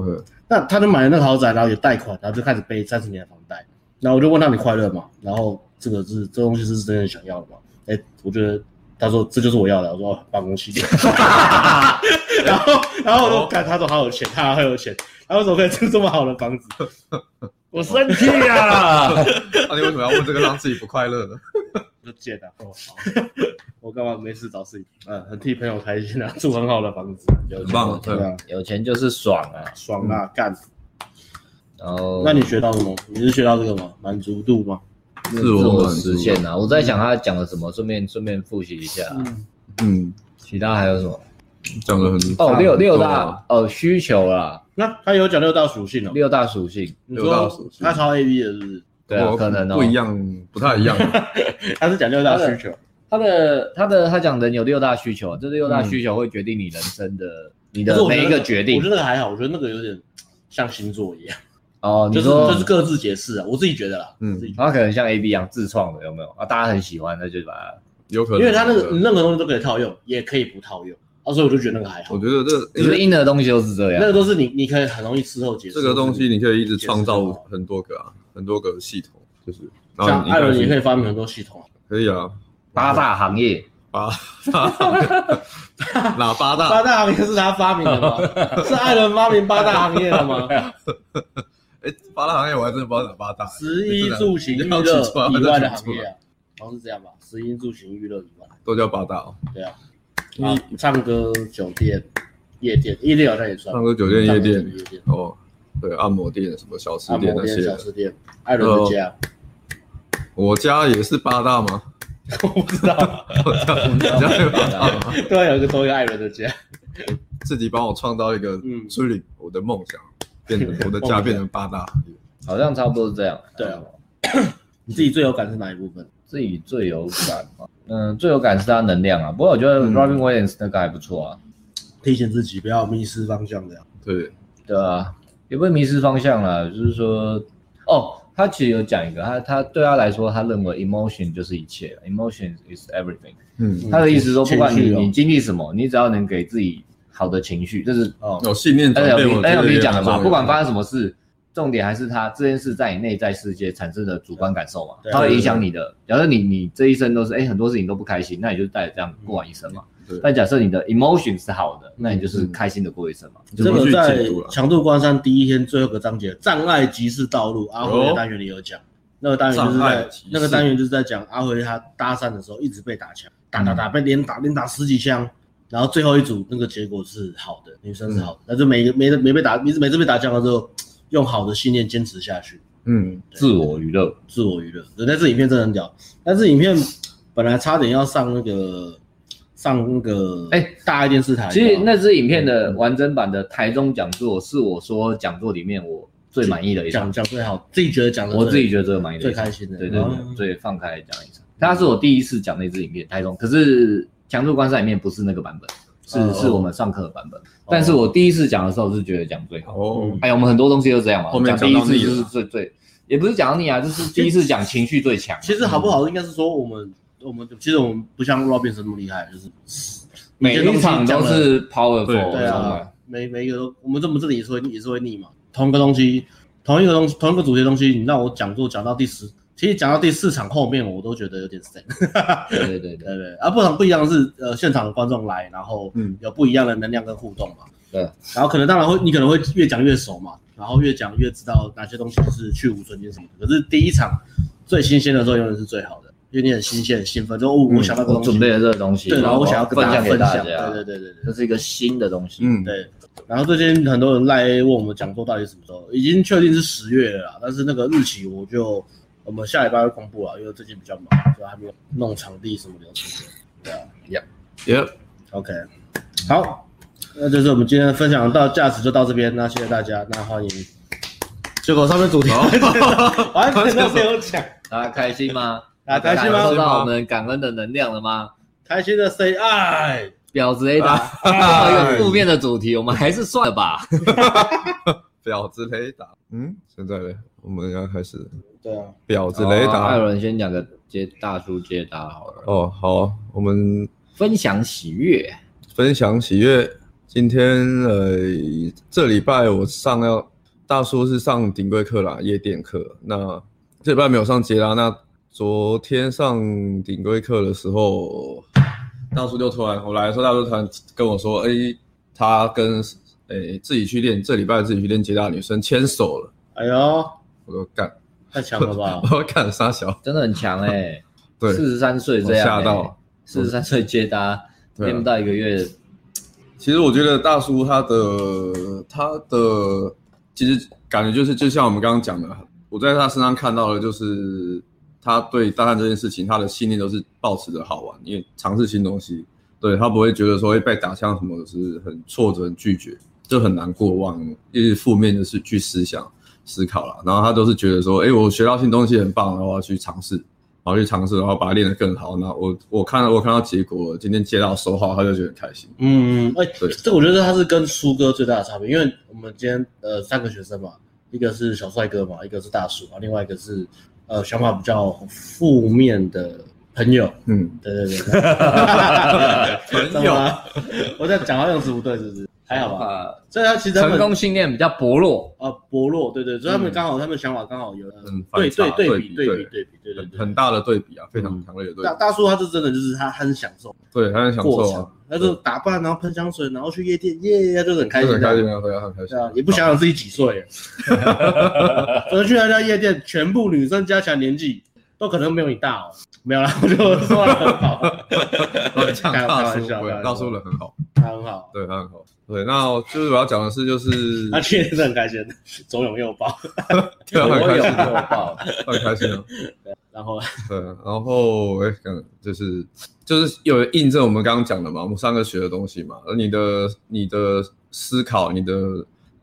[SPEAKER 3] 那他就买了那个豪宅，然后有贷款，然后就开始背三十年的房贷。然后我就问他，你快乐吗？然后这个是这东西是真的想要的吗？哎，我觉得。他说这就是我要的。我说办公室，然后然后我说看他说好有钱，他好有钱，他为什么可以住这么好的房子？我生气啊！
[SPEAKER 2] 那你为什么要问这个让自己不快乐呢？
[SPEAKER 3] 就贱啊！哦好，我干嘛没事找事情？嗯，很替朋友开心啊，住很好的房子，
[SPEAKER 2] 很棒，对啊，
[SPEAKER 1] 有钱就是爽啊，
[SPEAKER 3] 爽啊，干！然后，那你学到什么？你是学到这个吗？满足度吗？
[SPEAKER 1] 自我实现啊！我在想他讲了什么，顺便顺便复习一下。嗯，其他还有什么？
[SPEAKER 2] 讲了很
[SPEAKER 1] 哦，六六大哦需求啦。
[SPEAKER 3] 那他有讲六大属性哦。
[SPEAKER 1] 六大属性，
[SPEAKER 3] 六大属性，他超 A B 的是不是？
[SPEAKER 1] 对啊，可能
[SPEAKER 2] 不一样，不太一样。
[SPEAKER 3] 他是讲六大需求，
[SPEAKER 1] 他的他的他讲人有六大需求，这六大需求会决定你人生的你的每一个决定。
[SPEAKER 3] 我觉得那个还好，我觉得那个有点像星座一样。
[SPEAKER 1] 哦，
[SPEAKER 3] 就是就是各自解释啊，我自己觉得啦，
[SPEAKER 2] 嗯，
[SPEAKER 1] 他可能像 A B 一样自创的，有没有啊？大家很喜欢，那就把它
[SPEAKER 2] 有可能，
[SPEAKER 3] 因为他那个任何东西都可以套用，也可以不套用，啊，所以我就觉得那个还好。
[SPEAKER 2] 我觉得这
[SPEAKER 1] 就是硬的东西都是这样，
[SPEAKER 3] 那个都是你你可以很容易事后解释。
[SPEAKER 2] 这个东西你可以一直创造很多个啊，很多个系统，就是
[SPEAKER 3] 像艾伦也可以发明很多系统，
[SPEAKER 2] 可以啊，
[SPEAKER 1] 八大行业，
[SPEAKER 2] 八大哪八大？
[SPEAKER 3] 八大行业是他发明的吗？是艾伦发明八大行业的吗？
[SPEAKER 2] 哎，八大行业我还真的不知道哪八大。
[SPEAKER 3] 食衣住行娱乐以外的行业啊，好像是这样吧？食衣住行娱乐以外
[SPEAKER 2] 都叫八大哦。
[SPEAKER 3] 对啊，啊，唱歌、酒店、夜店，夜店好像也算。
[SPEAKER 2] 唱歌、酒店、夜店，哦，对，按摩店、什么小吃店那些。
[SPEAKER 3] 小吃店，艾伦的家。
[SPEAKER 2] 我家也是八大吗？
[SPEAKER 3] 我不知道。
[SPEAKER 2] 我家有八大吗？
[SPEAKER 3] 对，有一个多一个艾伦的家。
[SPEAKER 2] 自己帮我创造一个，嗯，追领我的梦想。变成 我的家变成八大，
[SPEAKER 1] 好像差不多是这样。
[SPEAKER 3] 对啊，你自己最有感是哪一部分？
[SPEAKER 1] 自己最有感嘛？嗯，最有感是他能量啊。不过我觉得 Robin Williams 那个还不错啊，
[SPEAKER 3] 提醒自己不要迷失方向这样。
[SPEAKER 2] 对，
[SPEAKER 1] 对啊，也不会迷失方向啦。就是说，哦，他其实有讲一个，他他对他来说，他认为 emotion 就是一切，emotion is everything。嗯，他的意思说，不管你你经历什么，你只要能给自己。好的情绪，这是
[SPEAKER 2] 哦，有信念。
[SPEAKER 1] NLP 讲的嘛，不管发生什么事，重点还是他这件事在你内在世界产生的主观感受嘛，它会影响你的。假设你你这一生都是哎很多事情都不开心，那你就带着这样过完一生嘛。但假设你的 emotion 是好的，那你就是开心的过一生嘛。
[SPEAKER 3] 这个在强度关山第一天最后一个章节，障碍即是道路。阿辉的单元里有讲，那个单元就是在那个单元就是在讲阿辉他搭讪的时候一直被打枪，打打打被连打连打十几枪。然后最后一组那个结果是好的，女生是好的，那就每个没没被打，每次每次被打枪了之后，用好的信念坚持下去。
[SPEAKER 1] 嗯，自我娱乐，
[SPEAKER 3] 自我娱乐。对，但是影片真的很屌，但是影片本来差点要上那个上那个哎大爱电视台。
[SPEAKER 1] 其实那支影片的完整版的台中讲座是我说讲座里面我最满意的一场，
[SPEAKER 3] 讲讲最好，自己觉得讲的，
[SPEAKER 1] 我自己觉得最满意的，
[SPEAKER 3] 最开心的，
[SPEAKER 1] 对对对，最放开讲一场。它是我第一次讲那支影片，台中，可是。强度观赛里面不是那个版本，是是我们上课的版本。但是我第一次讲的时候是觉得讲最好。哦，哎呀，我们很多东西都这样嘛。后面讲第一次就是最最，也不是讲到你啊，就是第一次讲情绪最强。
[SPEAKER 3] 其实好不好，应该是说我们我们其实我们不像 Robinson 那么厉害，就是
[SPEAKER 1] 每一场都是 powerful。
[SPEAKER 3] 对啊，每每一个都我们这么这里也是会也是会腻嘛。同一个东西，同一个东西，同一个主题的东西，你让我讲座讲到第十。其实讲到第四场后面，我都觉得有点神。
[SPEAKER 1] 对对对对
[SPEAKER 3] 对，而不同不一样的是，呃，现场的观众来，然后嗯，有不一样的能量跟互动嘛。
[SPEAKER 1] 对。
[SPEAKER 3] 然后可能当然会，你可能会越讲越熟嘛，然后越讲越知道哪些东西是去无存菁什么的。可是第一场最新鲜的时候，永远是最好的，因为你很新鲜、很兴奋，就哦，我想到个东西，
[SPEAKER 1] 准备了这个东西，
[SPEAKER 3] 对，然后我想要跟大家分享。对对对对对，
[SPEAKER 1] 这是一个新的东西。
[SPEAKER 3] 嗯，对。然后最近很多人来问我们讲座到底什么时候，已经确定是十月了啦，但是那个日期我就。我们下礼拜会公布啊，因为最近比较忙，所以还没有弄场地什么流程。对啊，Yep，Yep，OK，好，那就是我们今天分享到价值就到这边，那谢谢大家，那欢迎。结果上面主题 完全都没有讲，
[SPEAKER 1] 大家开心吗？
[SPEAKER 3] 大家开心吗？
[SPEAKER 1] 收到我们感恩的能量了吗？
[SPEAKER 3] 开心的 say 爱，
[SPEAKER 1] 婊子雷达，一个负面的主题，我们还是算了吧。
[SPEAKER 2] 婊子雷达，嗯，现在呢，我们要开始。
[SPEAKER 3] 对啊，
[SPEAKER 2] 婊子雷达，
[SPEAKER 1] 艾伦先讲个接大叔接大好了。
[SPEAKER 2] 哦，好，我们
[SPEAKER 1] 分享喜悦，
[SPEAKER 2] 分享喜悦。今天呃，这礼拜我上要大叔是上顶规课啦，夜店课。那这礼拜没有上接啦。那昨天上顶规课的时候，大叔就突然我来的时候，大叔突然跟我说：“哎，他跟哎自己去练，这礼拜自己去练接大女生牵手了。”
[SPEAKER 3] 哎呦，
[SPEAKER 2] 我说干。
[SPEAKER 3] 太强了吧！
[SPEAKER 2] 我看沙小，
[SPEAKER 1] 真的很强哎、欸。
[SPEAKER 2] 对，
[SPEAKER 1] 四十三岁这样、欸，吓到。四十三岁接搭，练不到一个月。
[SPEAKER 2] 其实我觉得大叔他的他的其实感觉就是，就像我们刚刚讲的，我在他身上看到的就是他对大汉这件事情，他的信念都是保持着好玩，因为尝试新东西。对，他不会觉得说会被打枪什么的是很挫折、很拒绝，就很难过，往一直负面的是去思想。思考了。然后他都是觉得说，哎，我学到新东西很棒，然后我要去尝试，然后去尝试，然后把它练得更好。那我我看到我看到结果，今天接到收号，他就觉得很开心。
[SPEAKER 3] 嗯，哎，对，这我觉得他是跟苏哥最大的差别，因为我们今天呃三个学生嘛，一个是小帅哥嘛，一个是大叔啊，另外一个是呃想法比较负面的。朋友，嗯，对对对，
[SPEAKER 2] 朋友，
[SPEAKER 3] 我在讲话用词不对，是不是？还好吧，所以他其实
[SPEAKER 1] 成功信念比较薄弱。
[SPEAKER 3] 啊，薄弱，对对，所以他们刚好，他们想法刚好有对对对比对比对比对对
[SPEAKER 2] 很大的对比啊，非常强烈的对比。
[SPEAKER 3] 大大叔他是真的就是他很享受，
[SPEAKER 2] 对，他很享受啊，
[SPEAKER 3] 他就打扮然后喷香水，然后去夜店，耶，他就很开心，
[SPEAKER 2] 很开心啊，对啊，很开心啊，
[SPEAKER 3] 也不想想自己几岁，而 去那家夜店，全部女生加起来年纪都可能没有你大哦。没有啦，我就说的很好，
[SPEAKER 2] 开玩笑，大叔人很好，
[SPEAKER 3] 他很好，
[SPEAKER 2] 对他很好，对，那就是我要讲的是，就是
[SPEAKER 3] 他去年是很开心，左拥右抱，
[SPEAKER 2] 对，很开心，
[SPEAKER 3] 右抱，
[SPEAKER 2] 很开心
[SPEAKER 3] 然后，
[SPEAKER 2] 对，然后哎，刚就是就是有印证我们刚刚讲的嘛，我们三个学的东西嘛，而你的你的思考，你的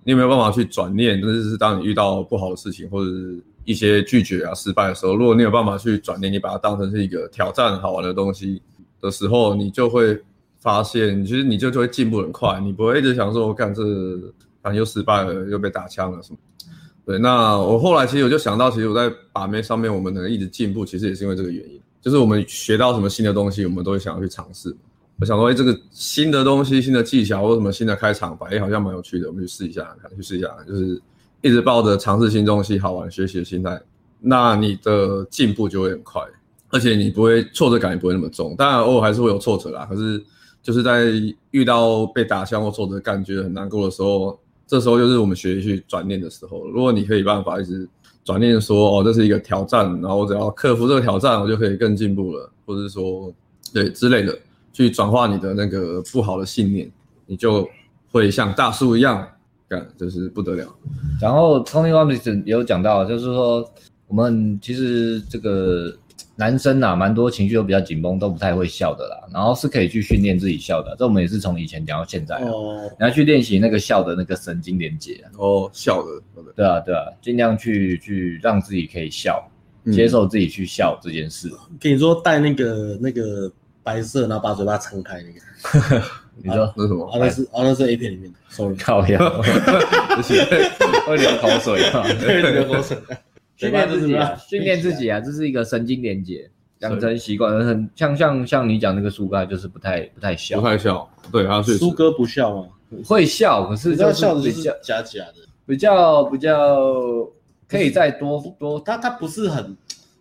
[SPEAKER 2] 你有没有办法去转念？但是是当你遇到不好的事情，或者是。一些拒绝啊、失败的时候，如果你有办法去转念，你把它当成是一个挑战、好玩的东西的时候，你就会发现，其实你就就会进步很快。你不会一直想说，我干这，反正又失败了，又被打枪了什么。对，那我后来其实我就想到，其实我在把妹上面，我们能一直进步，其实也是因为这个原因，就是我们学到什么新的东西，我们都会想要去尝试。我想说，哎，这个新的东西、新的技巧或者什么新的开场白，哎，好像蛮有趣的，我们去试一下，看，去试一下，就是。一直抱着尝试新东西、好玩学习的心态，那你的进步就会很快，而且你不会挫折感也不会那么重。当然偶尔还是会有挫折啦，可是就是在遇到被打枪或挫折感觉很难过的时候，这时候就是我们学习去转念的时候。如果你可以办法一直转念说，哦，这是一个挑战，然后我只要克服这个挑战，我就可以更进步了，或者说对之类的，去转化你的那个不好的信念，你就会像大树一样。干，就是不得了。
[SPEAKER 1] 然后 Tony Robbins 也有讲到，就是说我们其实这个男生啊，蛮多情绪都比较紧绷，都不太会笑的啦。然后是可以去训练自己笑的，这我们也是从以前讲到现在。哦。你要去练习那个笑的那个神经连接。
[SPEAKER 2] 哦，笑的。
[SPEAKER 1] 对啊，对啊，尽量去去让自己可以笑，接受自己去笑这件事。
[SPEAKER 3] 跟你说戴那个那个白色，然后把嘴巴撑开那个。
[SPEAKER 1] 你说
[SPEAKER 2] 那是什么？
[SPEAKER 3] 啊，那是啊，那是 A 片里面的。
[SPEAKER 1] 手 靠腰，会流口水啊，
[SPEAKER 3] 会流口水。
[SPEAKER 1] 训练自己啊，训练自己啊，这是一个神经连接，养成习惯。很像像像你讲那个苏哥，就是不太不太笑，
[SPEAKER 2] 不太笑。对，他是
[SPEAKER 3] 苏哥不笑吗？
[SPEAKER 1] 会笑，可是就是
[SPEAKER 3] 笑的比较假假的，
[SPEAKER 1] 比较比较可以再多多。
[SPEAKER 3] 他他不是很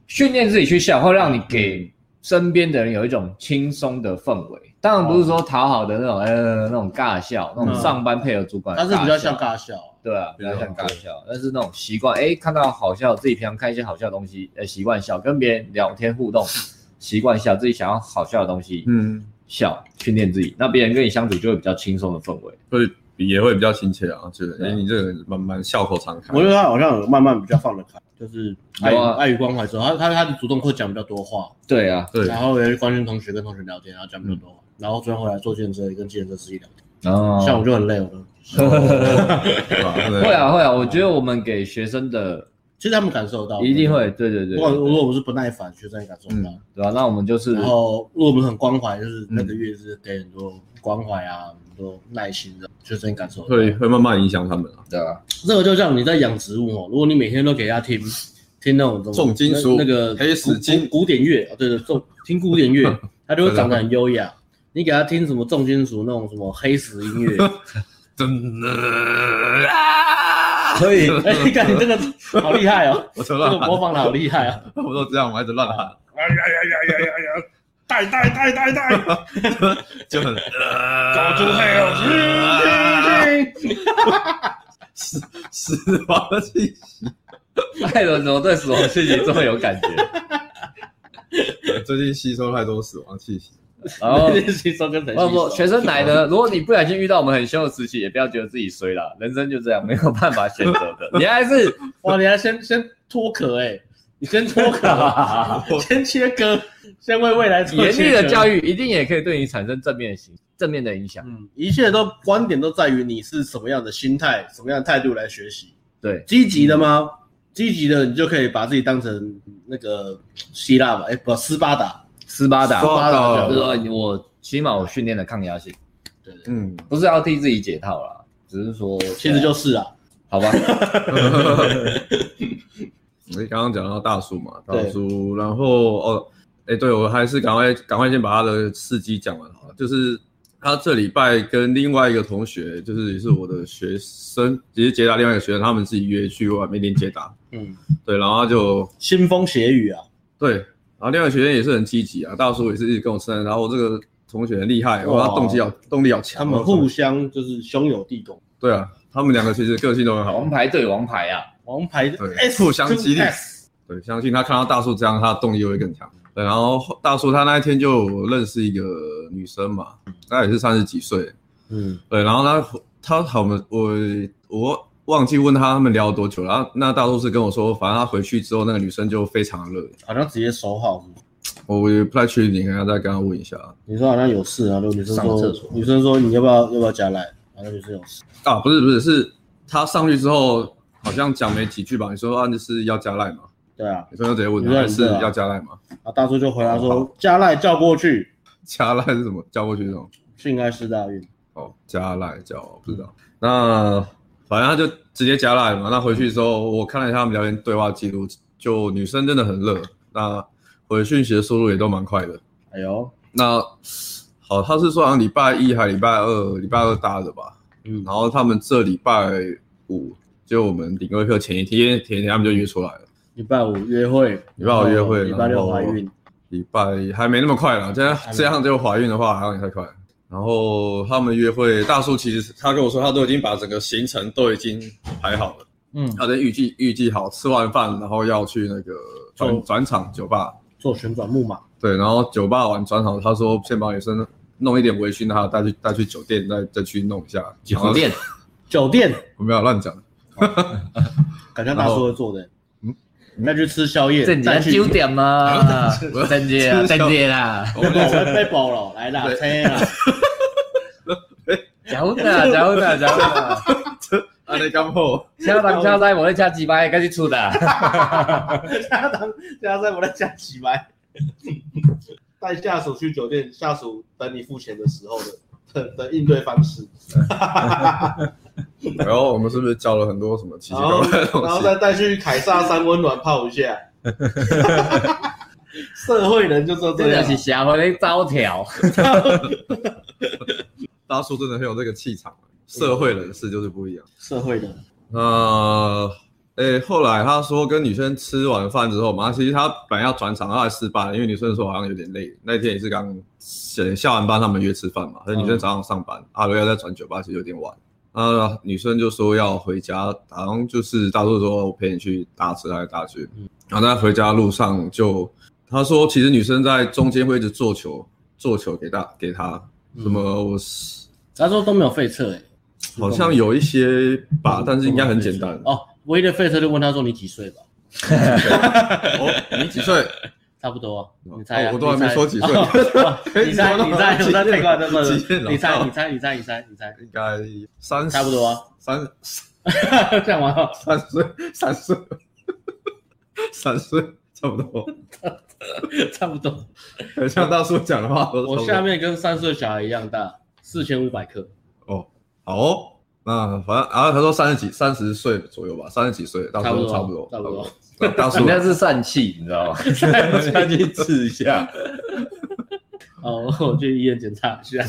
[SPEAKER 1] 训练自己去笑，会让你给身边的人有一种轻松的氛围。当然不是说讨好的那种，呃，那种尬笑，那种上班配合主管，
[SPEAKER 3] 但是比较像尬笑，
[SPEAKER 1] 对啊，比较像尬笑，但是那种习惯，哎，看到好笑，自己平常看一些好笑的东西，呃，习惯笑，跟别人聊天互动，习惯笑，自己想要好笑的东西，嗯，笑，训练自己，那别人跟你相处就会比较轻松的氛围，
[SPEAKER 2] 会也会比较亲切啊，就是，哎，你这个人蛮蛮笑口常开，
[SPEAKER 3] 我觉得他好像有慢慢比较放得开，就是爱爱与关怀之后，他他他主动会讲比较多话，
[SPEAKER 1] 对啊，
[SPEAKER 2] 对，
[SPEAKER 3] 然后也会关心同学跟同学聊天，然后讲比较多话。然后最后来坐计程车，也跟计程车司机聊天。哦，像我就很累了。
[SPEAKER 1] 会啊会啊，我觉得我们给学生的，
[SPEAKER 3] 其实他们感受到，
[SPEAKER 1] 一定会。对对对。
[SPEAKER 3] 如果如果我是不耐烦，学生也感受到，
[SPEAKER 1] 对吧？那我们就是，
[SPEAKER 3] 然后如果我们很关怀，就是那个月是给很多关怀啊，很多耐心的，学生感受
[SPEAKER 2] 会会慢慢影响他们啊。
[SPEAKER 1] 对啊，
[SPEAKER 3] 这个就像你在养植物哦，如果你每天都给他听听那种
[SPEAKER 2] 重金属
[SPEAKER 3] 那个
[SPEAKER 2] 黑死金
[SPEAKER 3] 古典乐，对对，重听古典乐，他就会长得很优雅。你给他听什么重金属那种什么黑死音乐，
[SPEAKER 2] 真的。
[SPEAKER 3] 啊，可以，哎，你看你这个好厉害哦，我这个模仿的好厉害啊，
[SPEAKER 2] 我都这样，我一直乱喊，
[SPEAKER 3] 哎呀呀呀呀呀呀，带带带带带，
[SPEAKER 2] 就很，
[SPEAKER 3] 搞出黑哦，
[SPEAKER 2] 死死亡的气息，
[SPEAKER 1] 艾伦怎么对死亡气息这么有感觉？
[SPEAKER 2] 最近吸收太多死亡气息。
[SPEAKER 1] 然后不不，学生 来的，如果你不小心遇到我们很凶的时期，也不要觉得自己衰了，人生就这样，没有办法选择的。你还是
[SPEAKER 3] 哇，你还先先脱壳哎，你先脱壳，先切割，先为未来做
[SPEAKER 1] 严厉的教育，一定也可以对你产生正面的形正面的影响。
[SPEAKER 3] 嗯，一切都观点都在于你是什么样的心态，什么样的态度来学习。
[SPEAKER 1] 对，
[SPEAKER 3] 积极的吗？积极的，你就可以把自己当成那个希腊吧？哎，不，斯巴达，
[SPEAKER 1] 斯巴达，
[SPEAKER 2] 斯巴达，
[SPEAKER 1] 就是说我起码我训练的抗压性。
[SPEAKER 3] 对，对，
[SPEAKER 2] 嗯，
[SPEAKER 1] 不是要替自己解套啦，只是说，
[SPEAKER 3] 其实就是啊，
[SPEAKER 1] 好吧。
[SPEAKER 2] 你 刚刚讲到大叔嘛，大叔，然后哦，哎，对，我还是赶快赶快先把他的事迹讲完好了。就是他这礼拜跟另外一个同学，就是也是我的学生，也是捷达另外一个学生，他们自己约去外面练捷达。嗯，对，然后他就
[SPEAKER 3] 腥风血雨啊。
[SPEAKER 2] 对，然后另外一个学生也是很积极啊，大叔也是一直跟我称，然后我这个同学很厉害，哇，他动机好，动力好强。
[SPEAKER 3] 他们互相就是兄友弟恭。
[SPEAKER 2] 对啊，他们两个其实个性都很好。
[SPEAKER 1] 王牌对王牌啊。
[SPEAKER 3] 王牌
[SPEAKER 2] 对，互相激励。对，相信他看到大叔这样，他的动力会更强。对，然后大叔他那一天就认识一个女生嘛，大概也是三十几岁。嗯，对，然后他他好嘛，我我忘记问他他们聊了多久了。然后那大叔是跟我说，反正他回去之后，那个女生就非常热，
[SPEAKER 3] 好像直接收好。
[SPEAKER 2] 我也不太确定，可能再跟他问一下。
[SPEAKER 3] 你说好像有事啊？那个女生说，厕所女生说你要不要要不要加赖？好像女生有事
[SPEAKER 2] 啊？不是不是，是他上去之后。好像讲没几句吧？你说啊，你是要加赖吗？对啊，你说就直接问他是要加赖吗？
[SPEAKER 3] 啊，大叔就回答说加赖叫过去。
[SPEAKER 2] 加赖是什么？叫过去这种？
[SPEAKER 3] 性爱是大运。
[SPEAKER 2] 哦，加赖叫不知道。那反正他就直接加赖嘛。那回去之后，我看了一下他们聊天对话记录，就女生真的很热。那回讯息的速度也都蛮快的。
[SPEAKER 3] 哎呦，
[SPEAKER 2] 那好，他是说好像礼拜一还礼拜二，礼拜二搭的吧？嗯，然后他们这礼拜五。就我们领队课前一天，前一天他们就约出来了。
[SPEAKER 3] 礼拜五约会，
[SPEAKER 2] 礼拜五约会，
[SPEAKER 3] 礼拜六怀孕。
[SPEAKER 2] 礼拜还没那么快了，这样这样就怀孕的话，好像也太快。然后他们约会，大叔其实他跟我说，他都已经把整个行程都已经排好了。嗯，他在预计预计好吃完饭，然后要去那个转转场酒吧
[SPEAKER 3] 做旋转木马。
[SPEAKER 2] 对，然后酒吧完转场，他说先把女生弄一点微醺，然后带去带去酒店，再再去弄一下
[SPEAKER 1] 酒店。
[SPEAKER 3] 酒店，
[SPEAKER 2] 我没有乱讲。
[SPEAKER 3] 感觉大叔会做的，嗯，那去吃宵夜，
[SPEAKER 1] 再去酒店吗？真的啊，真的啦，
[SPEAKER 3] 我们被包了，来啦，车 啦，
[SPEAKER 1] 结婚啦，结婚啦，结婚啦，
[SPEAKER 2] 啊，你咁好，
[SPEAKER 1] 下当下在我在加几百，赶紧出的，
[SPEAKER 3] 下当下在我在加几百，带下属去酒店，下属等你付钱的时候的的的应对方式。
[SPEAKER 2] 然后我们是不是教了很多什么奇奇怪怪的东西？
[SPEAKER 3] 然后再带去凯撒山温暖泡一下。社会人就说这样，
[SPEAKER 1] 是社会的招条。
[SPEAKER 2] 大叔真的很有这个气场，社会人士就是不一样。
[SPEAKER 3] 社会的。
[SPEAKER 2] 呃，诶，后来他说跟女生吃完饭之后嘛，其实他本来要转场，他还失败了，因为女生说好像有点累。那天也是刚下下完班，他们约吃饭嘛，所以女生早上上班，阿罗要在转酒吧，其实有点晚。啊，女生就说要回家，然后就是大叔说我陪你去打车还是搭去，嗯、然后在回家路上就他说，其实女生在中间会一直做球，做球给他给他，什么我是
[SPEAKER 3] 他说都没有废车哎，
[SPEAKER 2] 好像有一些吧，但是应该很简单
[SPEAKER 3] 哦。唯一的废车就问他说你几岁吧？
[SPEAKER 2] 哦，你几岁？
[SPEAKER 3] 差不多，你猜
[SPEAKER 2] 我都还没说 几岁，
[SPEAKER 3] 你猜，你猜，你猜太快了，你猜，你猜，你猜，你猜，你猜，
[SPEAKER 2] 应该三，
[SPEAKER 3] 差不多。啊，
[SPEAKER 2] 三，
[SPEAKER 3] 这样完了，
[SPEAKER 2] 三岁，三岁，三岁，差不多，
[SPEAKER 3] 差不多，
[SPEAKER 2] 很像大叔讲的话，
[SPEAKER 3] 我下面跟三岁小孩一样大，四千五百克，
[SPEAKER 2] 哦，好哦。啊，反正然后他说三十几、三十岁左右吧，三十几岁，大叔差不多，
[SPEAKER 3] 差不多。
[SPEAKER 2] 大叔
[SPEAKER 1] 应该是疝气，你知道吗？下去治一下。
[SPEAKER 3] 哦，我去医院检查一下。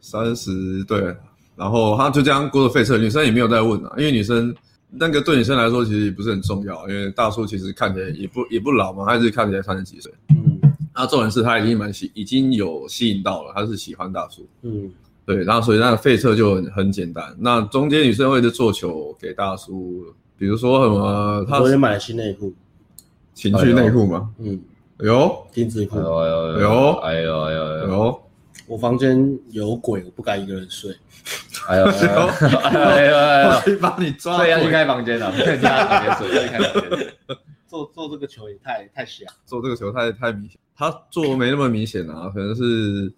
[SPEAKER 2] 三十对，然后他就这样过着废车，女生也没有再问啊，因为女生那个对女生来说其实也不是很重要，因为大叔其实看起来也不也不老嘛，他是看起来三十几岁。嗯，那重点是他已经蛮喜，已经有吸引到了，他是喜欢大叔。嗯。对，然后所以那个废车就很很简单。那中间女生会是做球给大叔，比如说什么，他
[SPEAKER 3] 昨天买了新内裤，
[SPEAKER 2] 情趣内裤嘛。嗯，有
[SPEAKER 3] 丁字裤，
[SPEAKER 2] 有
[SPEAKER 1] 有，哎呦哎呦
[SPEAKER 2] 有。
[SPEAKER 3] 我房间有鬼，我不敢一个人睡。
[SPEAKER 1] 哎呦哎呦哎呦哎呦！
[SPEAKER 2] 我把你抓，
[SPEAKER 1] 所以要去开房间了，开房间睡，开房间。
[SPEAKER 3] 做做这个球也太太小，
[SPEAKER 2] 做这个球太太明显。他做没那么明显啊，可能是。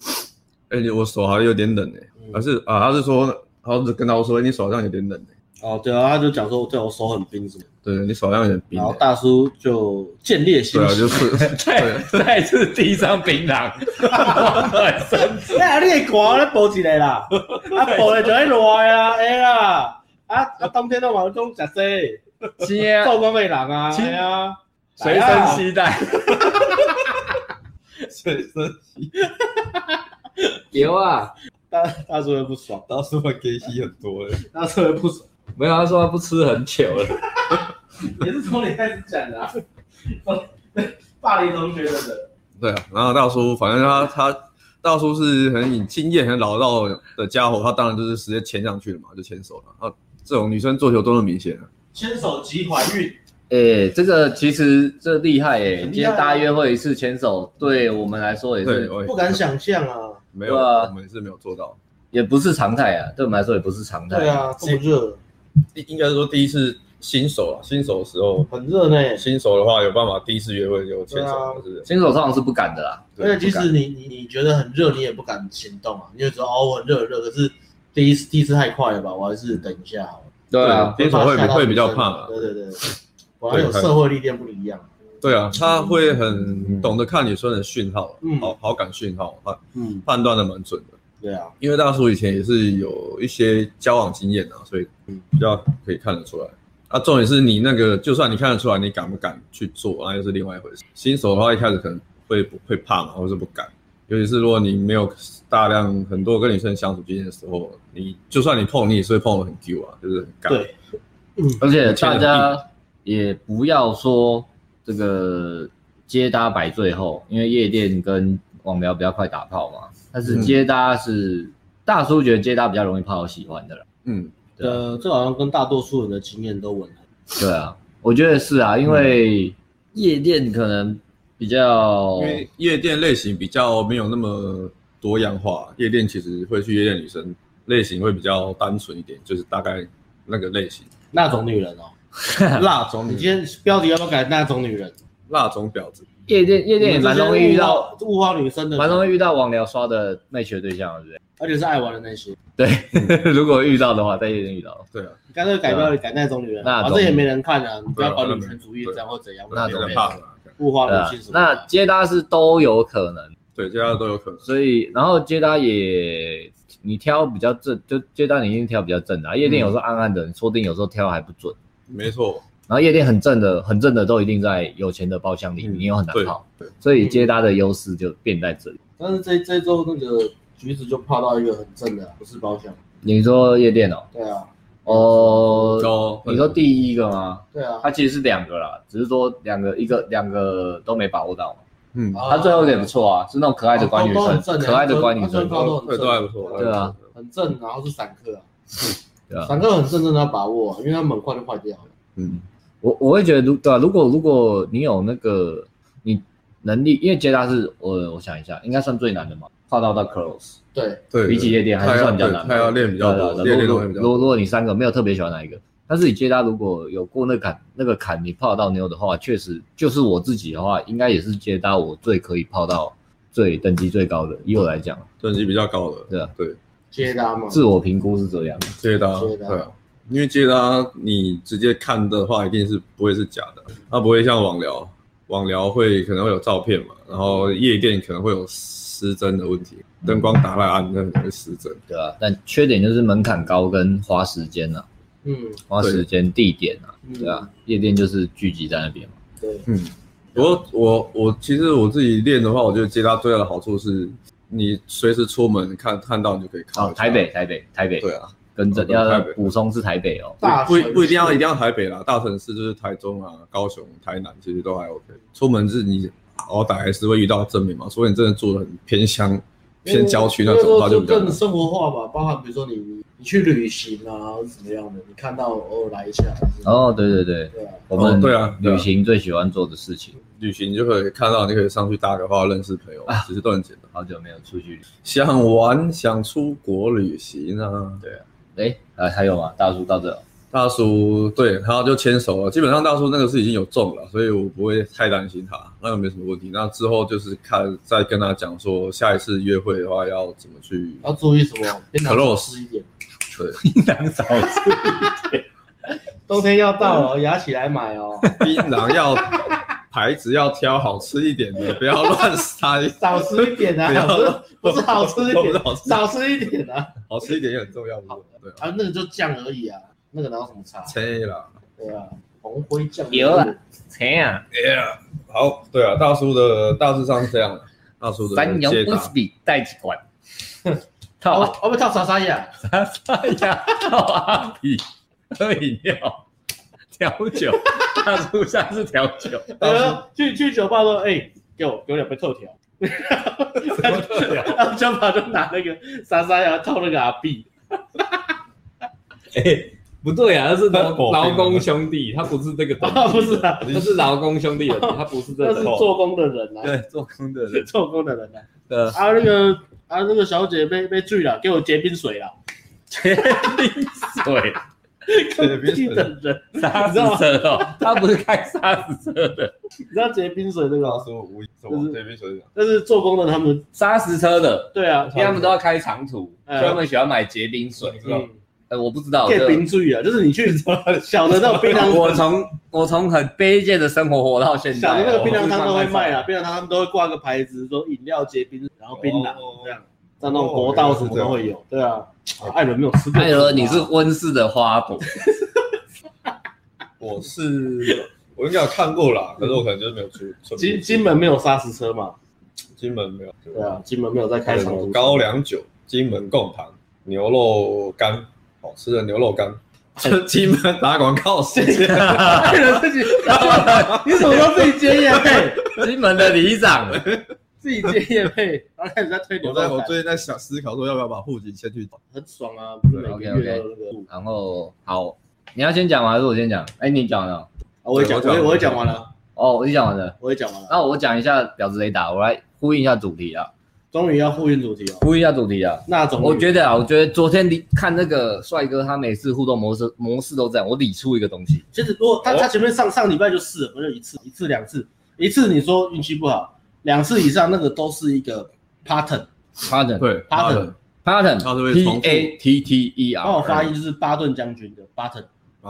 [SPEAKER 2] 哎，我手好像有点冷哎，还是啊，他是说，他是跟他说，你手好像有点冷哎，
[SPEAKER 3] 哦，对啊，他就讲说对我手很冰什么。
[SPEAKER 2] 对你手上有点冰。
[SPEAKER 3] 然后大叔就见猎心喜。
[SPEAKER 2] 对啊，就是
[SPEAKER 1] 再再次递上槟榔。
[SPEAKER 3] 哎，你也挂咧包起来啦，啊，包咧就喺热啊，哎呀，啊啊，冬天都往中食西，
[SPEAKER 1] 是啊，
[SPEAKER 3] 做工未人啊，是啊，
[SPEAKER 1] 随身携带。
[SPEAKER 2] 随身携
[SPEAKER 1] 有啊，
[SPEAKER 3] 大大叔会不爽，
[SPEAKER 2] 大叔会给戏很多嘞，
[SPEAKER 3] 大叔会不爽。
[SPEAKER 1] 没有，他说他不吃很久了。
[SPEAKER 3] 也是从你开始讲的啊，霸凌同学的人。
[SPEAKER 2] 对啊，然后大叔，反正他他大叔是很有经验、很老道的家伙，他当然就是直接牵上去了嘛，就牵手了。啊，这种女生做球多么明显啊！
[SPEAKER 3] 牵手即怀孕。
[SPEAKER 1] 哎、欸，这个其实这厉害哎、欸！今天大家约会一次牵手，对我们来说也是
[SPEAKER 3] 不敢想象啊。
[SPEAKER 2] 没有啊，我们是没有做到，
[SPEAKER 1] 也不是常态啊。对我们来说也不是常态。
[SPEAKER 3] 对啊，这么热。
[SPEAKER 2] 应该是说第一次新手啊，新手的时候
[SPEAKER 3] 很热呢。
[SPEAKER 2] 新手的话有办法第一次约会就牵手，啊、是
[SPEAKER 1] 新手通常是不敢的啦。
[SPEAKER 3] 因为即使你你你觉得很热，你也不敢行动啊。你就说哦，我很热很热，可是第一次第一次太快了吧，我还是等一下好了。
[SPEAKER 2] 对啊，新手会会比较怕嘛。
[SPEAKER 3] 对对对。我还有社会历练不一样。
[SPEAKER 2] 对啊，他会很懂得看女生的讯号，嗯、好好感讯号，判嗯判断的蛮准的。
[SPEAKER 3] 对啊，
[SPEAKER 2] 因为大叔以前也是有一些交往经验啊，所以比较可以看得出来。啊，重点是你那个，就算你看得出来，你敢不敢去做，那又是另外一回事。新手的话，一开始可能会不会怕嘛，或是不敢。尤其是如果你没有大量很多跟女生相处经验的时候，你就算你碰，你也是会碰的很 Q 啊，就是很尬。
[SPEAKER 3] 对，
[SPEAKER 1] 嗯，而且大家。也不要说这个接搭摆最后，因为夜店跟网聊比较快打炮嘛。但是接搭是、嗯、大叔觉得接搭比较容易泡到喜欢的了。
[SPEAKER 2] 嗯，
[SPEAKER 3] 对呃，这好像跟大多数人的经验都吻合。
[SPEAKER 1] 对啊，我觉得是啊，因为夜店可能比较，
[SPEAKER 2] 因为夜店类型比较没有那么多样化。夜店其实会去夜店女生类型会比较单纯一点，就是大概那个类型
[SPEAKER 3] 那种女人哦。那种，你今天标题要不要改？那种女人，
[SPEAKER 2] 辣种婊子。
[SPEAKER 1] 夜店夜店也蛮容易遇到
[SPEAKER 3] 物化女生的，
[SPEAKER 1] 蛮容易遇到网聊刷的妹学对象，对不对？
[SPEAKER 3] 而且是爱玩的那些。
[SPEAKER 1] 对，如果遇到的话，在夜店遇到。
[SPEAKER 2] 对啊，
[SPEAKER 3] 你干脆改标题改那种女人，反正也没人看啊，你不要搞女权主义这样或怎样。
[SPEAKER 1] 那种
[SPEAKER 2] 怕
[SPEAKER 3] 物化女性。
[SPEAKER 1] 那接搭是都有可能，
[SPEAKER 2] 对，接搭都有可能。
[SPEAKER 1] 所以，然后接搭也你挑比较正，就接搭你一定挑比较正的。夜店有时候暗暗的，说不定有时候挑还不准。
[SPEAKER 2] 没错。
[SPEAKER 1] 然后夜店很正的，很正的都一定在有钱的包厢里，你又很难泡，所以接搭的优势就变在这里。
[SPEAKER 3] 但是这这周那个橘子就泡到一个很正的，不是包厢。
[SPEAKER 1] 你说夜店哦？
[SPEAKER 3] 对啊。
[SPEAKER 1] 哦，你说第一个吗？
[SPEAKER 3] 对啊。
[SPEAKER 1] 它其实是两个啦，只是说两个一个两个都没把握到。
[SPEAKER 2] 嗯。
[SPEAKER 1] 他最后一点不错啊，是那种可爱的乖女生，可爱的乖女生，
[SPEAKER 2] 对，都还不错。
[SPEAKER 1] 对啊，
[SPEAKER 3] 很正，然后是散客啊。
[SPEAKER 1] 对啊。
[SPEAKER 3] 散客很慎重的要把握，因为他们很快就坏掉了。
[SPEAKER 1] 嗯。我我会觉得，如对啊，如果如果你有那个你能力，因为接搭是我我想一下，应该算最难的嘛，泡到到 close，
[SPEAKER 3] 对
[SPEAKER 2] 对，
[SPEAKER 1] 比起夜店还是算比较难，
[SPEAKER 2] 他要练比较多，练练都会比较。
[SPEAKER 1] 如果如果你三个没有特别喜欢哪一个，但是你接搭如果有过那坎那个坎，你泡到妞的话，确实就是我自己的话，应该也是接搭我最可以泡到最等级最高的，以我来讲，
[SPEAKER 2] 等级比较高的，
[SPEAKER 1] 对啊，
[SPEAKER 2] 对，
[SPEAKER 3] 接搭嘛，
[SPEAKER 1] 自我评估是这样，
[SPEAKER 2] 接搭，对啊。因为接搭你直接看的话，一定是不会是假的，它不会像网聊，网聊会可能会有照片嘛，然后夜店可能会有失真的问题，灯光打太暗，那可能会失真。
[SPEAKER 1] 对啊，但缺点就是门槛高跟花时间啊，
[SPEAKER 3] 嗯，
[SPEAKER 1] 花时间地点啊，对。啊，夜店就是聚集在那边嘛。
[SPEAKER 3] 对，
[SPEAKER 2] 嗯，我我我其实我自己练的话，我觉得接搭最大的好处是，你随时出门看看到你就可以看。
[SPEAKER 1] 哦，台北，台北，台北。
[SPEAKER 2] 对啊。
[SPEAKER 1] 跟着要补充是台北哦，
[SPEAKER 2] 不不一定要一定要台北啦，大城市就是台中啊、高雄、台南，其实都还 OK。出门是你好歹还是会遇到证明嘛，所以你真的住的很偏乡、偏郊区那种，话就
[SPEAKER 3] 更生活化吧。包含比如说你你去旅行啊，怎么样的，你看到偶尔来一下。
[SPEAKER 1] 哦，对对对，
[SPEAKER 3] 对啊，
[SPEAKER 1] 我们对啊，旅行最喜欢做的事情，
[SPEAKER 2] 旅行就可以看到，你可以上去搭个话，认识朋友，啊其实都很简单。
[SPEAKER 1] 好久没有出去，
[SPEAKER 2] 想玩想出国旅行啊，
[SPEAKER 1] 对啊。哎，还还有吗？大叔到这，
[SPEAKER 2] 大叔对，他就牵手了。基本上大叔那个是已经有中了，所以我不会太担心他，那个没什么问题。那之后就是看再跟他讲说，下一次约会的话要怎么去，
[SPEAKER 3] 要注意什么
[SPEAKER 2] ？close
[SPEAKER 3] 一点，
[SPEAKER 2] 对，
[SPEAKER 1] 平常少吃一点。
[SPEAKER 3] 冬天要到了，牙起来买哦。
[SPEAKER 2] 槟榔要牌子要挑好吃一点的，不要乱塞。
[SPEAKER 3] 少吃一点啊，不是好吃一点，少吃一点啊。
[SPEAKER 2] 好吃一点也很重要。好，对
[SPEAKER 3] 啊，那个就酱而已啊，那个哪有什么差？
[SPEAKER 2] 切啦，
[SPEAKER 3] 对啊，红灰酱
[SPEAKER 1] 有啊，切啊。
[SPEAKER 2] 哎呀，好，对啊，大叔的大致上是这样的。大叔的
[SPEAKER 1] 三洋威士忌带几罐。
[SPEAKER 3] 套，我们套啥啥呀，
[SPEAKER 1] 啥啥呀，套阿比。喝饮料，调酒，大叔下次调酒。
[SPEAKER 3] 去去酒吧说，哎，给我给我两杯特调。然后酒吧就拿那个莎莎要套那个阿 B。
[SPEAKER 1] 哎，不对啊，那是劳工兄弟，他不是这个。
[SPEAKER 3] 不是啊，
[SPEAKER 1] 他是劳工兄弟，他不是这个。
[SPEAKER 3] 他是做工的人啊。
[SPEAKER 1] 对，做工的人，
[SPEAKER 3] 做工的人啊。对。啊，那个啊，那个小姐被被醉了，给我结冰水了。结冰水。结冰的人，
[SPEAKER 1] 沙石车哦，他不是开沙石车的，
[SPEAKER 3] 你知道结冰水那个？
[SPEAKER 2] 老师我无就是结冰水，
[SPEAKER 3] 但是做工的他们
[SPEAKER 1] 沙石车的，
[SPEAKER 3] 对啊，
[SPEAKER 1] 因为他们都要开长途，所以他们喜欢买结冰水，知道？呃，我不知道。
[SPEAKER 3] 结冰注意啊，就是你去 小的那种冰凉，
[SPEAKER 1] 我从我从很卑贱的生活活到现在，
[SPEAKER 3] 小的那个冰凉汤都会卖啊，冰凉汤他们都会挂个牌子说饮料结冰，然后冰凉这样。在那种国道什么都会有，对啊。艾伦没有吃过。
[SPEAKER 1] 艾伦，你是温室的花朵。
[SPEAKER 2] 我是，我应该有看过啦，可是我可能就是没有出。
[SPEAKER 3] 金金门没有砂石车嘛？
[SPEAKER 2] 金门没有。
[SPEAKER 3] 对啊，金门没有在开场。
[SPEAKER 2] 高粱酒，金门贡糖，牛肉干，好吃的牛肉干。金门打广告时间。
[SPEAKER 3] 艾伦自己，你怎么都自己接业配？
[SPEAKER 1] 金门的里长。
[SPEAKER 3] 自己接业配，然后开始在推牛。
[SPEAKER 2] 我在我最近在想思考说要不要把户籍先去找，
[SPEAKER 3] 很爽啊。
[SPEAKER 1] OK OK。然后好，你要先讲吗？还是我先讲？哎，你讲了。
[SPEAKER 3] 我也讲，我也我也讲完了。
[SPEAKER 1] 哦，我也讲完了。
[SPEAKER 3] 我也讲完了。
[SPEAKER 1] 那我讲一下婊子雷达，我来呼应一下主题啊。
[SPEAKER 3] 终于要呼应主题了。
[SPEAKER 1] 呼应一下主题啊。
[SPEAKER 3] 那总
[SPEAKER 1] 我觉得啊，我觉得昨天你看那个帅哥，他每次互动模式模式都这样。我理出一个东西，
[SPEAKER 3] 其实如果他他前面上上礼拜就试了，不就一次一次两次，一次你说运气不好。两次以上，那个都是一个 pattern，pattern，
[SPEAKER 2] 对
[SPEAKER 1] ，pattern，pattern，P A T T E R，
[SPEAKER 3] 帮我发音就是巴顿将军的 pattern，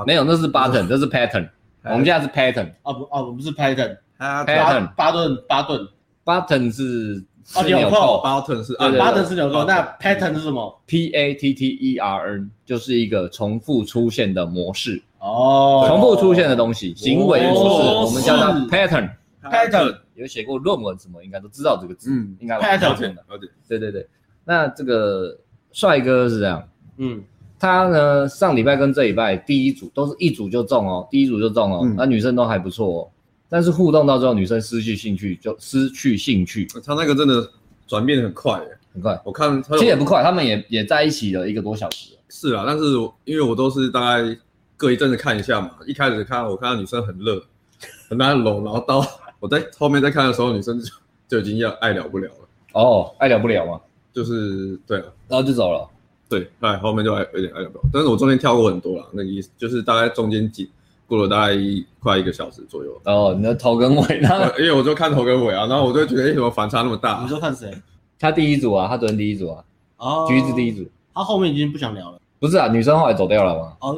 [SPEAKER 1] 没有，那是 pattern，这是 pattern，我们现在是 pattern，
[SPEAKER 3] 哦不，哦不是 pattern，
[SPEAKER 1] 巴顿，
[SPEAKER 3] 巴顿，巴顿
[SPEAKER 1] ，button 是
[SPEAKER 3] 纽扣
[SPEAKER 2] ，button 是，
[SPEAKER 3] 啊，button 是纽扣，那 pattern 是什么
[SPEAKER 1] ？P A T T E R N，就是一个重复出现的模式，
[SPEAKER 3] 哦，
[SPEAKER 1] 重复出现的东西，行为模式，我们叫它 pattern，pattern。有写过论文什么，应该都知道这个字，嗯，应该有听过的。对对对，那这个帅哥是这样，嗯，他呢上礼拜跟这礼拜第一组都是一组就中哦，第一组就中哦，那女生都还不错哦，但是互动到最后女生失去兴趣，就失去兴趣。
[SPEAKER 2] 他那个真的转变很快，
[SPEAKER 1] 很快。
[SPEAKER 2] 我看
[SPEAKER 1] 其实也不快，他们也也在一起了一个多小时。
[SPEAKER 2] 是啊，但是因为我都是大概隔一阵子看一下嘛，一开始看我看到女生很热，很难搂，然后到。我在后面在看的时候，女生就就已经要爱了不了了。
[SPEAKER 1] 哦，爱了不了吗？
[SPEAKER 2] 就是对啊，
[SPEAKER 1] 然后就走了。
[SPEAKER 2] 对，哎，后面就爱有点爱了不了。但是我中间跳过很多了，那个意思就是大概中间几过了大概快一个小时左右。
[SPEAKER 1] 哦，你的头跟尾，然后
[SPEAKER 2] 因为我就看头跟尾啊，然后我就觉得为什么反差那么大？
[SPEAKER 3] 你说看谁？
[SPEAKER 1] 他第一组啊，他昨天第一组啊。哦。橘子第一组。
[SPEAKER 3] 他后面已经不想聊了。
[SPEAKER 1] 不是啊，女生后来走掉了吗？
[SPEAKER 3] 哦，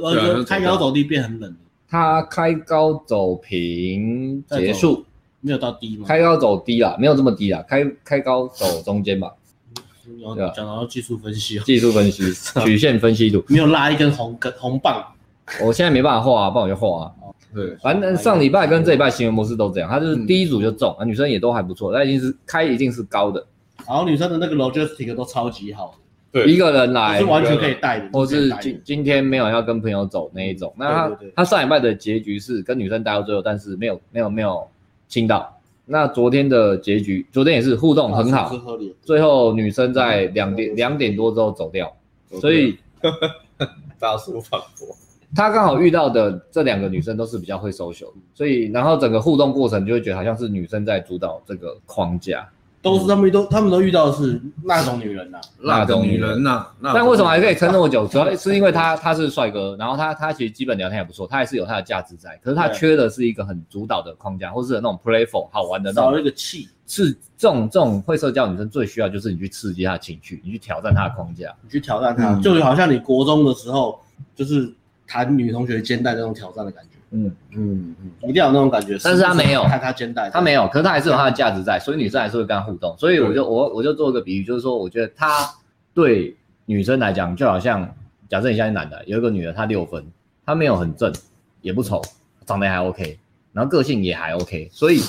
[SPEAKER 3] 开高走低变很冷。
[SPEAKER 1] 他开高走平结束。
[SPEAKER 3] 没有到低吗？
[SPEAKER 1] 开高走低啦，没有这么低啦，开开高走中间吧。
[SPEAKER 3] 讲到技术分析，
[SPEAKER 1] 技术分析，曲线分析图，
[SPEAKER 3] 没有拉一根红根红棒。
[SPEAKER 1] 我现在没办法画啊，不然我就画啊。
[SPEAKER 2] 对，
[SPEAKER 1] 反正上礼拜跟这礼拜行为模式都这样，他就是第一组就中，啊，女生也都还不错，那已经是开一定是高的。
[SPEAKER 3] 然后女生的那个 logistic 都超级好，
[SPEAKER 1] 对，一个人来
[SPEAKER 3] 是完全可以带的，
[SPEAKER 1] 或是今今天没有要跟朋友走那一种。那他他上礼拜的结局是跟女生待到最后，但是没有没有没有。亲到，那昨天的结局，昨天也是互动很好，最后女生在两点两点多之后走掉，所以
[SPEAKER 2] 大叔反驳，
[SPEAKER 1] 他刚好遇到的这两个女生都是比较会 social，所以然后整个互动过程就会觉得好像是女生在主导这个框架。
[SPEAKER 3] 都是他们都，他们都遇到的是那种女人呐，
[SPEAKER 2] 那种女人呐。
[SPEAKER 1] 但为什么还可以撑那么久？主要是因为他他是帅哥，然后他他其实基本聊天也不错，他还是有他的价值在。可是他缺的是一个很主导的框架，或是那种 playful 好玩的那种。
[SPEAKER 3] 少一个气。
[SPEAKER 1] 是这种这种会社交女生最需要就是你去刺激她的情绪，你去挑战她的框架，
[SPEAKER 3] 你去挑战她，就好像你国中的时候，就是谈女同学肩带那种挑战的感觉。
[SPEAKER 1] 嗯
[SPEAKER 3] 嗯嗯，一定要有那种感觉。
[SPEAKER 1] 但是他没有
[SPEAKER 3] 看他肩带，
[SPEAKER 1] 他没有，可是他还是有他的价值在，所以女生还是会跟他互动。所以我就我我就做一个比喻，就是说，我觉得他对女生来讲，就好像假设你现在男的有一个女的，她六分，她没有很正，也不丑，长得还 OK，然后个性也还 OK，所以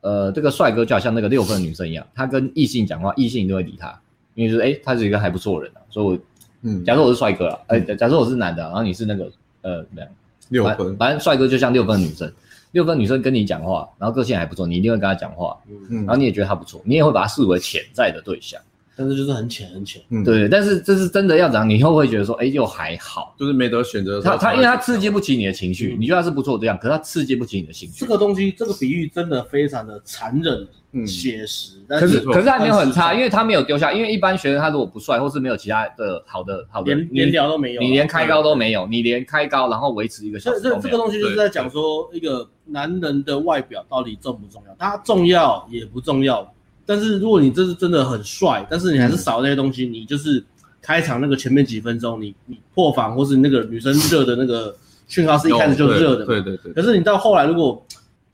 [SPEAKER 1] 呃，这个帅哥就好像那个六分的女生一样，他跟异性讲话，异性都会理他，因为就是哎，他是一个还不错的人啊。所以我，嗯，假设我是帅哥了，哎，假设我是男的，然后你是那个呃怎么样？
[SPEAKER 2] 六分，
[SPEAKER 1] 反正帅哥就像六分女生，六分女生跟你讲话，然后个性还不错，你一定会跟她讲话，嗯，然后你也觉得她不错，你也会把她视为潜在的对象，
[SPEAKER 3] 但是就是很浅很浅，
[SPEAKER 1] 嗯，对，但是这是真的要讲，你又会觉得说，哎，又还好，
[SPEAKER 2] 就是没得选择。
[SPEAKER 1] 他他因为他刺激不起你的情绪，你觉得他是不错这样，可是他刺激不起你的情绪。
[SPEAKER 3] 这个东西，这个比喻真的非常的残忍。嗯，写实，
[SPEAKER 1] 但是可是还没有很差，因为他没有丢下，因为一般学生他如果不帅，或是没有其他的好的好的，
[SPEAKER 3] 连连聊都没有，
[SPEAKER 1] 你连开高都没有，你连开高然后维持一个小时。
[SPEAKER 3] 这这这个东西就是在讲说一个男人的外表到底重不重要？他重要也不重要，但是如果你这是真的很帅，但是你还是少那些东西，你就是开场那个前面几分钟，你你破防或是那个女生热的那个讯号是一开始就热的，
[SPEAKER 2] 对对对。
[SPEAKER 3] 可是你到后来如果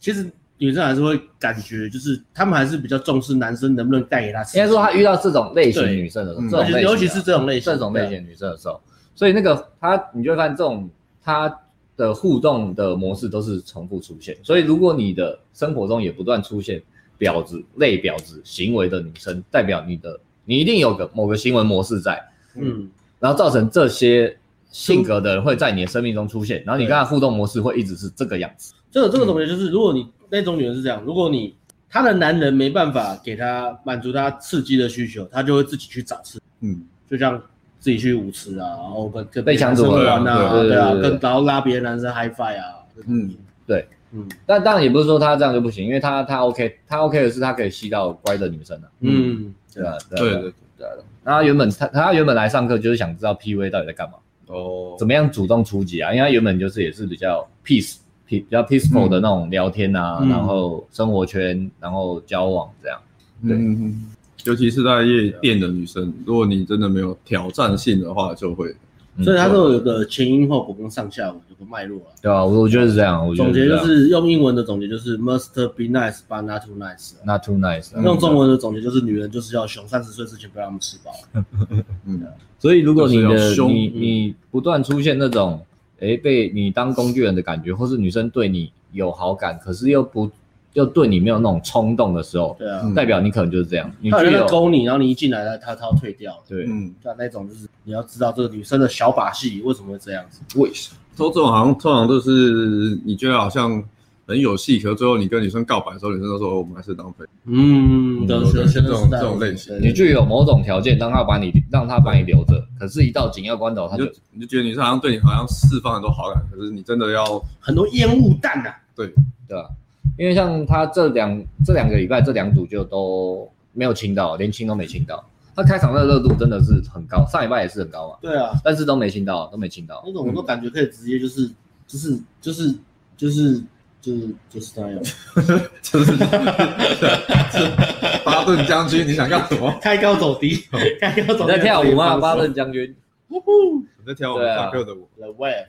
[SPEAKER 3] 其实。女生还是会感觉，就是他们还是比较重视男生能不能带给她。
[SPEAKER 1] 应该说，他遇到这种类型女生的时候，这种
[SPEAKER 3] 尤其是这种类型
[SPEAKER 1] 这种类型女生的时候，所以那个他，你就会发现这种他的互动的模式都是重复出现。所以如果你的生活中也不断出现婊子类婊子行为的女生，代表你的你一定有个某个行为模式在，嗯，然后造成这些性格的人会在你的生命中出现，然后你跟他互动模式会一直是这个样子。
[SPEAKER 3] 这个这个总结就是，如果你那种女人是这样，如果你她的男人没办法给她满足她刺激的需求，她就会自己去找刺激，嗯，就像自己去舞池啊，然后跟跟
[SPEAKER 1] 被抢走
[SPEAKER 3] 玩啊，对啊，跟然后拉别的男生 high five 啊，
[SPEAKER 1] 嗯，对，嗯，但当然也不是说他这样就不行，因为他他 OK，他 OK 的是他可以吸到乖的女生的，嗯，对啊？对对对，那他原本他他原本来上课就是想知道 PUA 到底在干嘛，哦，怎么样主动出击啊？因为他原本就是也是比较 peace。比较 peaceful 的那种聊天啊，嗯、然后生活圈，嗯、然后交往这样，对，
[SPEAKER 2] 嗯、尤其是在夜店的女生，如果你真的没有挑战性的话，就会，
[SPEAKER 3] 嗯、所以它都有个前因后果跟上下文，有个脉络啊。
[SPEAKER 1] 对啊，我我觉得是这样。我觉得
[SPEAKER 3] 总结就是用英文的总结就是 must be nice but not too nice，not
[SPEAKER 1] too nice。
[SPEAKER 3] 用中文的总结就是女人就是要凶，三十岁之前不要让他们吃饱。
[SPEAKER 1] 嗯，所以如果你的你你不断出现那种。诶，被你当工具人的感觉，或是女生对你有好感，可是又不又对你没有那种冲动的时候，对啊，代表你可能就是这样。
[SPEAKER 3] 他有人勾你，然后你一进来，他他要退掉。
[SPEAKER 1] 对，嗯，
[SPEAKER 3] 像那种就是你要知道这个女生的小把戏为什么会这样子？
[SPEAKER 2] 为什么？说这种好像通常都是你觉得好像。很有戏，可最后你跟女生告白的时候，女生都说我们还是当朋友。
[SPEAKER 3] 嗯，这种这种
[SPEAKER 2] 这种类型，
[SPEAKER 1] 你具有某种条件，让他把你让他把你留着，可是，一到紧要关头，他就
[SPEAKER 2] 你就觉得女生好像对你好像释放很多好感，可是你真的要
[SPEAKER 3] 很多烟雾弹呐。
[SPEAKER 2] 对
[SPEAKER 1] 对吧？因为像他这两这两个礼拜这两组就都没有清到，连清都没清到。他开场的热度真的是很高，上礼拜也是很高嘛。
[SPEAKER 3] 对啊，
[SPEAKER 1] 但是都没清到，都没清到。
[SPEAKER 3] 那种我都感觉可以直接就是就是就是就是。就是就是这样，就是
[SPEAKER 2] 巴顿将军，你想干什么？
[SPEAKER 3] 开高走低，开高走低。
[SPEAKER 1] 在跳舞吗？巴顿将军，
[SPEAKER 2] 呜呼！在跳舞，上课的舞。
[SPEAKER 3] The Wave。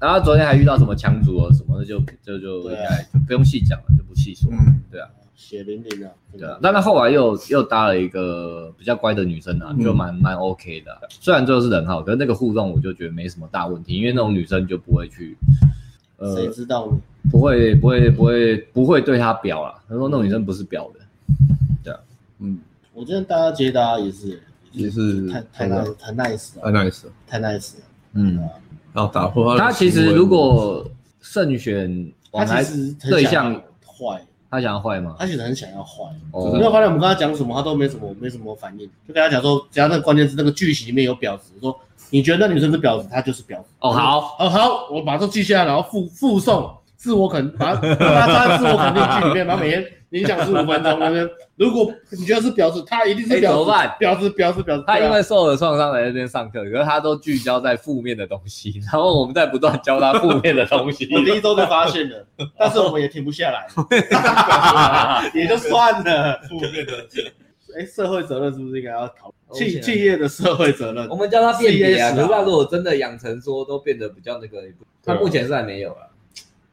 [SPEAKER 1] 然后昨天还遇到什么强族啊什么的，就就就应该就不用细讲了，就不细说。嗯，对啊，
[SPEAKER 3] 血淋淋的。
[SPEAKER 1] 对啊，但他后来又又搭了一个比较乖的女生啊，就蛮蛮 OK 的。虽然最后是人号，可是那个互动我就觉得没什么大问题，因为那种女生就不会去。
[SPEAKER 3] 呃，谁知道呢？
[SPEAKER 1] 不会，不会，不会，不会对他表啊。他说那种女生不是表的，对啊，嗯，
[SPEAKER 3] 我觉得大家接搭也是，
[SPEAKER 2] 也是
[SPEAKER 3] 太太 nice，太 nice，
[SPEAKER 2] 太 nice，
[SPEAKER 3] 太 nice，
[SPEAKER 1] 嗯，
[SPEAKER 2] 然后打破他。
[SPEAKER 1] 他其实如果慎选，
[SPEAKER 3] 他其实对象坏，
[SPEAKER 1] 他想要坏吗？
[SPEAKER 3] 他其实很想要坏。没有发现我们刚才讲什么，他都没什么，没什么反应。就跟他讲说，只要那个关键字那个剧情里面有婊子，说。你觉得那女生是婊子，她就是婊子。
[SPEAKER 1] 哦，好，
[SPEAKER 3] 哦好，我把这记下来，然后附附送自我肯，把它把它插在自我肯定句里面，然后每天影响十五分钟那边。如果你觉得是婊子，他一定是婊子。怎么办？婊子，婊子，婊子。
[SPEAKER 1] 他因为受了创伤来这边上课，可是他都聚焦在负面的东西，然后我们在不断教他负面的东西。
[SPEAKER 3] 我第一周就发现了，但是我们也停不下来，也就算了。负面的，哎，社会责任是不是应该要讨企企业的社会责任？
[SPEAKER 1] 我们叫他辨别啊。那如果真的养成说都变得比较那个，他目前是还没有了。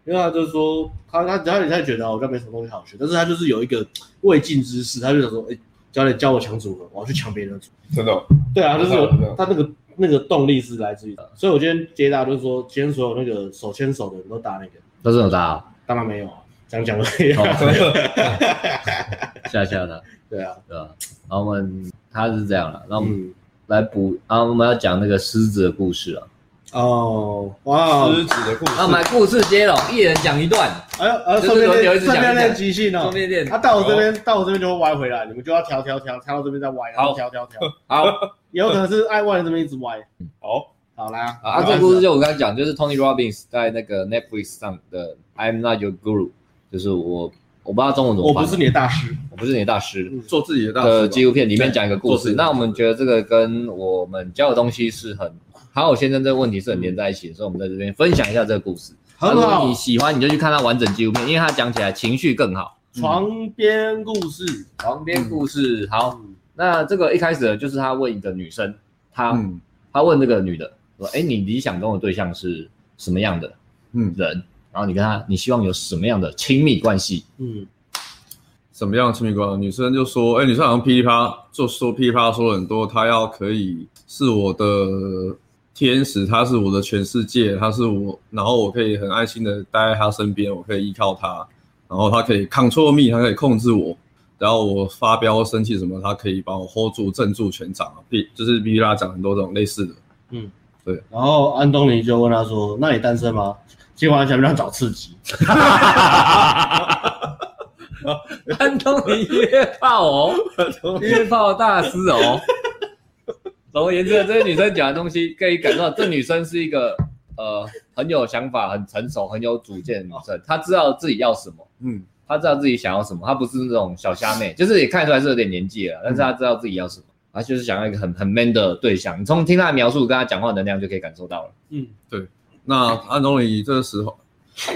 [SPEAKER 3] 因为他就是说，他他他他觉得好像没什么东西好学，但是他就是有一个未尽之事，他就想说，哎，教练教我抢组合，我要去抢别人的组合。
[SPEAKER 2] 真的？
[SPEAKER 3] 对啊，就是有他那个那个动力是来自于，所以我今天接大就是说，今天所有那个手牵手的人都打那个，
[SPEAKER 1] 都是有打，
[SPEAKER 3] 当然没有啊，讲讲而已。
[SPEAKER 1] 吓吓他，
[SPEAKER 3] 对啊，
[SPEAKER 1] 对啊？然后我们他是这样了，那我们来补，然后我们要讲那个狮子的故事啊。
[SPEAKER 3] 哦，哇！
[SPEAKER 2] 狮子的故事，
[SPEAKER 1] 啊，买故事接龙，一人讲一段。
[SPEAKER 3] 哎呦，呃，顺便练，顺便练即兴哦。顺便练。他到我这边，到我这边就会歪回来，你们就要调调调，调到这边再歪，然后调调调。
[SPEAKER 1] 好，
[SPEAKER 3] 也 有可能是爱歪的这边一直歪。
[SPEAKER 2] 好，
[SPEAKER 3] 好啦。
[SPEAKER 1] 啊，这个故事就我刚才讲，就是 Tony Robbins 在那个 Netflix 上的 I'm Not Your Guru，就是我，我不知道中文怎么翻。
[SPEAKER 3] 我不是你的大师，
[SPEAKER 1] 我不是你的大师，
[SPEAKER 2] 做自己的大师。
[SPEAKER 1] 的纪录片里面讲一个故事，那我们觉得这个跟我们教的东西是很。好，我先生这个问题是很连在一起的，所以我们在这边分享一下这个故事。好，如果你喜欢，你就去看他完整纪录片，因为他讲起来情绪更好。
[SPEAKER 3] 床边故事，
[SPEAKER 1] 床边故事。好，那这个一开始就是他问一个女生，他他问这个女的说：“哎，你理想中的对象是什么样的嗯人？然后你跟他，你希望有什么样的亲密关系？嗯，
[SPEAKER 2] 什么样的亲密关系？女生就说：哎，女生好像噼里啪啦就说噼里啪啦说了很多，她要可以是我的。”天使，他是我的全世界，他是我，然后我可以很安心的待在他身边，我可以依靠他，然后他可以 control me，他可以控制我，然后我发飙生气什么，他可以把我 hold 住，镇住全场，比就是比拉讲很多这种类似的，嗯，对。
[SPEAKER 3] 然后安东尼就问他说：“那你单身吗？今晚想不想找刺激？”
[SPEAKER 1] 安东尼约炮哦，约炮大师哦。总而言之，这些女生讲的东西可以感受到，这女生是一个呃很有想法、很成熟、很有主见的女生。她知道自己要什么，嗯，她知道自己想要什么。她不是那种小虾妹，就是也看出来是有点年纪了，但是她知道自己要什么。她就是想要一个很很 man 的对象。你从听她的描述、跟她讲话的能量就可以感受到了。
[SPEAKER 2] 嗯，对。那安东尼这个时候，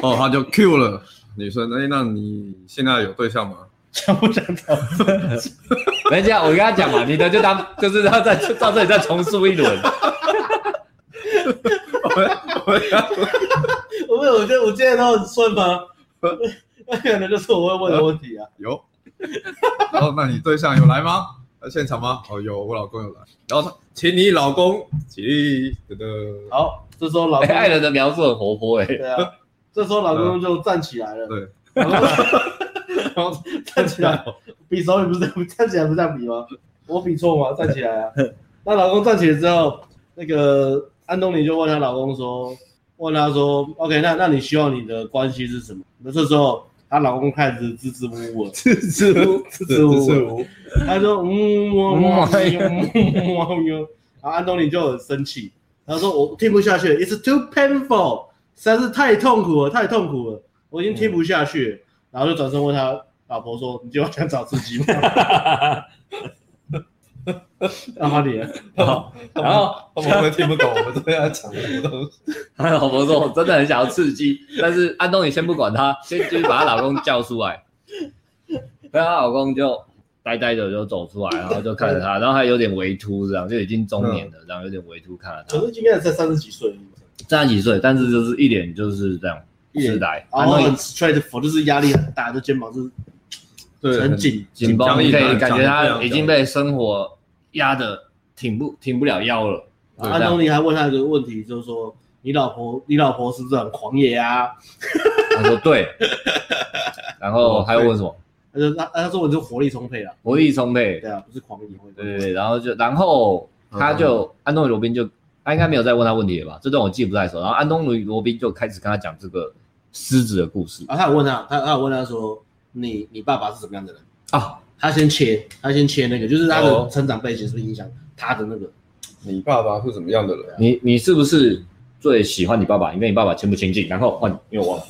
[SPEAKER 2] 哦，他就 Q 了女生。哎，那你现在有对象吗？
[SPEAKER 3] 想不想找？
[SPEAKER 1] 没这样，我跟他讲嘛，你的就当 就是他再到这里再重述一轮。
[SPEAKER 3] 我我我我觉得我今天都很顺吗？那可能就是我会问的问题啊。
[SPEAKER 2] 有。然后，那你对象有来吗？在现场吗？哦，有，我老公有来。然后请你老公起立。得得。
[SPEAKER 3] 好，这时候老公
[SPEAKER 1] 爱人的描述很活泼哎。
[SPEAKER 3] 对啊。这时候老公就站起来了。
[SPEAKER 2] 对。
[SPEAKER 3] 然后 站起来，比手语不是，站起来不是这样比吗？我比错吗？站起来啊！那老公站起来之后，那个安东尼就问她老公说：“问他说，OK，那那你希望你的关系是什么？”那这时候，她老公开始支支吾吾，支支吾支支吾吾，他说：“嗯，我我我我。”然后安东尼就很生气，他说：“我听不下去，It's too painful，实在是太痛苦了，太痛苦了，我已经听不下去。”然后就转身问他老婆说：“你今晚想找刺激吗？” 让他脸
[SPEAKER 2] 好，然后我们听不懂，我们这边在讲什么东西。
[SPEAKER 1] 他老婆说：“我真的很想要刺激。”但是安东尼先不管他，先就是把她老公叫出来。然后她老公就呆呆的就走出来，然后就看着他，然后还有点微秃，这样就已经中年了，然后有点微秃看着他。
[SPEAKER 3] 可是今天才三十几岁，
[SPEAKER 1] 三十几岁，但是就是一脸就是这样。是来，
[SPEAKER 3] 然后很 straightforward，就是压力很大，这肩膀是，
[SPEAKER 2] 对，
[SPEAKER 3] 很紧
[SPEAKER 1] 紧绷，你可以感觉他已经被生活压得挺不挺不了腰了。
[SPEAKER 3] 安东尼还问他一个问题，就是说，你老婆，你老婆是不是很狂野啊？
[SPEAKER 1] 他说对。然后还要问什么？
[SPEAKER 3] 他说他他说我就活力充沛了，
[SPEAKER 1] 活力充沛。
[SPEAKER 3] 对啊，不是狂野。
[SPEAKER 1] 对对对，然后就然后他就安东尼罗宾就。他应该没有再问他问题了吧？这段我记不太熟。然后安东尼罗宾就开始跟他讲这个狮子的故事。
[SPEAKER 3] 啊，他有问他，他他有问他说：“你你爸爸是什么样的人？”啊，他先切，他先切那个，就是他的成长背景是不是影响他的那个？
[SPEAKER 2] 你爸爸是什么样的人？
[SPEAKER 1] 你你是不是最喜欢你爸爸？因为你爸爸亲不亲近？然后换，因为我忘了，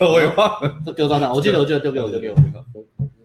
[SPEAKER 2] 我也忘了，
[SPEAKER 3] 丢到那。我记得，我记得丢给我，丢给我。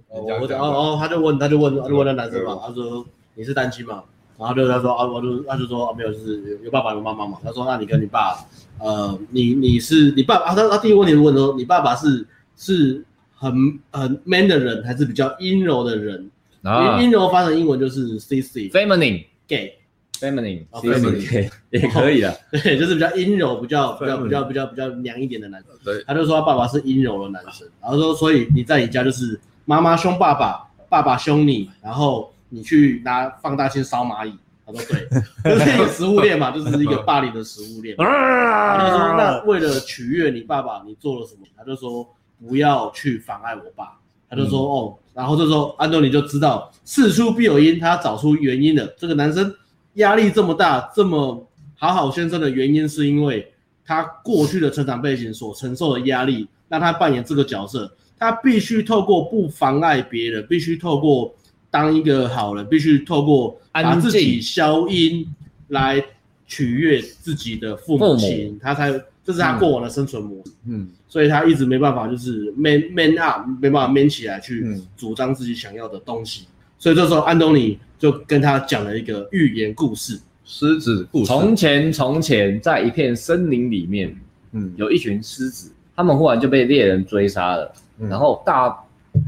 [SPEAKER 3] 我我哦哦，他就问，他就问，他就问那男生嘛，他说：“你是单亲吗？”然后就他说啊，我就他就说啊，没有，就是有有爸爸有妈妈嘛。他说，那你跟你爸，呃，你你是你爸啊？他他第一个问题是问说，你爸爸是是很很 man 的人，还是比较阴柔的人？
[SPEAKER 1] 啊，
[SPEAKER 3] 阴柔翻成英文就是 C C，gay，feminine，feminine，
[SPEAKER 1] 也可以啊。
[SPEAKER 3] 对，就是比较阴柔，比较比较比较比较比较娘一点的男生。对，他就说他爸爸是阴柔的男生，然后说所以你在你家就是妈妈凶爸爸，爸爸凶你，然后你去拿放大镜烧蚂蚁。他说对，就是一个食物链嘛，就是一个霸凌的食物链。他就说那为了取悦你爸爸，你做了什么？他就说不要去妨碍我爸。他就说哦，然后这时候安东尼就知道事出必有因，他找出原因了。这个男生压力这么大，这么好好先生的原因，是因为他过去的成长背景所承受的压力，让他扮演这个角色。他必须透过不妨碍别人，必须透过当一个好人，必须透过把自己消音来取悦自己的父母亲，母他才这是他过往的生存模式。嗯。嗯所以他一直没办法，就是 man man up，没办法 man 起来去主张自己想要的东西。嗯、所以这时候安东尼就跟他讲了一个寓言故事，
[SPEAKER 2] 狮子故事。
[SPEAKER 1] 从前从前，在一片森林里面，嗯，有一群狮子，他们忽然就被猎人追杀了，嗯、然后大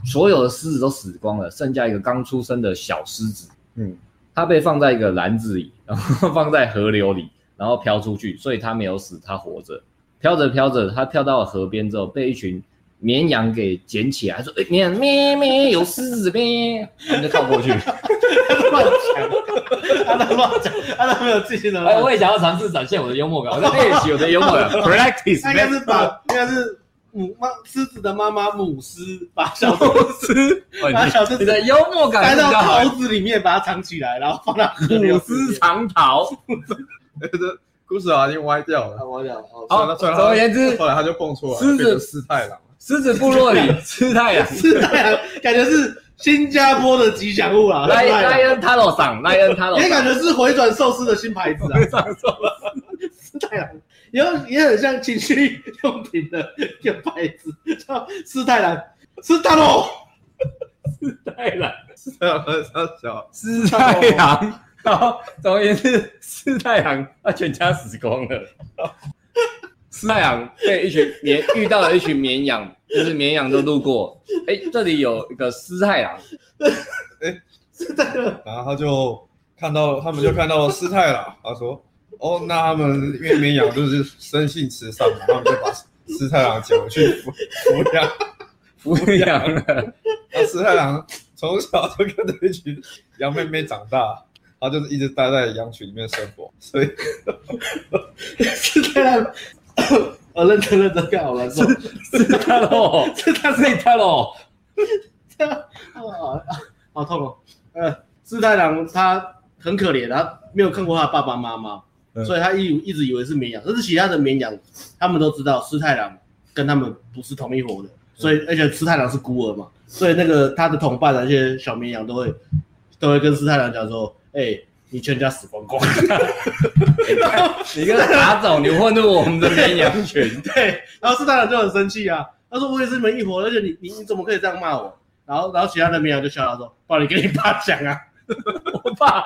[SPEAKER 1] 所有的狮子都死光了，剩下一个刚出生的小狮子，嗯，它被放在一个篮子里，然后放在河流里，然后飘出去，所以它没有死，它活着。飘着飘着，它跳到了河边之后，被一群绵羊给捡起来，说：“哎，咩咩咩，有狮子咩？” 他们就靠过去，乱
[SPEAKER 3] 讲，他在乱 讲，他都没有自信的。
[SPEAKER 1] 哎，我也想要尝试展现我的幽默感，我在练习我的幽默感。Practice，
[SPEAKER 3] 应该是把，应该是母妈狮子的妈妈母狮把小狮，把小狮子
[SPEAKER 1] 的幽默感
[SPEAKER 3] 塞到桃子里面，把它藏起来，然后放到河流。
[SPEAKER 1] 母狮藏桃。
[SPEAKER 2] 故事啊，已经歪掉了。
[SPEAKER 3] 歪掉了。
[SPEAKER 1] 好，总而言之，
[SPEAKER 2] 后来他就蹦出来，
[SPEAKER 1] 狮子
[SPEAKER 2] 狮太郎，
[SPEAKER 1] 狮子部落里，狮太郎，
[SPEAKER 3] 狮太郎，感觉是新加坡的吉祥物啊。
[SPEAKER 1] 莱莱恩塔罗桑，莱恩塔罗，
[SPEAKER 3] 也感觉是回转寿司的新牌子啊。狮太郎，也也很像情趣用品的一个牌子，叫斯太郎，斯太郎，
[SPEAKER 1] 斯太郎，
[SPEAKER 2] 狮太郎很小，
[SPEAKER 1] 狮太郎。好，总而言之，狮太郎他全家死光了。斯太郎被一群绵遇到了一群绵羊，就是绵羊都路过，哎、欸，这里有一个斯太郎，
[SPEAKER 3] 哎，狮太郎，
[SPEAKER 2] 然后他就看到他们就看到了狮太郎，他说，哦，那他们因为绵羊就是生性慈善嘛，他们就把狮太郎捡回去抚抚养抚养了。那狮太郎从小就跟着一群羊妹妹长大。他就是一直待在羊群里面生活，所以
[SPEAKER 3] 是这样。我认真认真看好了，是是他喽，是他 是他喽。这样啊，好痛哦。呃，狮太郎他很可怜，他没有看过他爸爸妈妈，嗯、所以他一一直以为是绵羊。但是其他的绵羊，他们都知道狮太郎跟他们不是同一伙的，所以而且狮太郎是孤儿嘛，所以那个他的同伴的那些小绵羊都会都会跟狮太郎讲说。哎、欸，你全家死光光！
[SPEAKER 1] 你跟他打走，你混入我们的绵羊群。
[SPEAKER 3] 对，然后狮太郎就很生气啊，他说我也是你们一伙，而且你你你怎么可以这样骂我？然后然后其他的绵羊就笑他说：“爸，你跟你爸讲啊，
[SPEAKER 1] 我爸，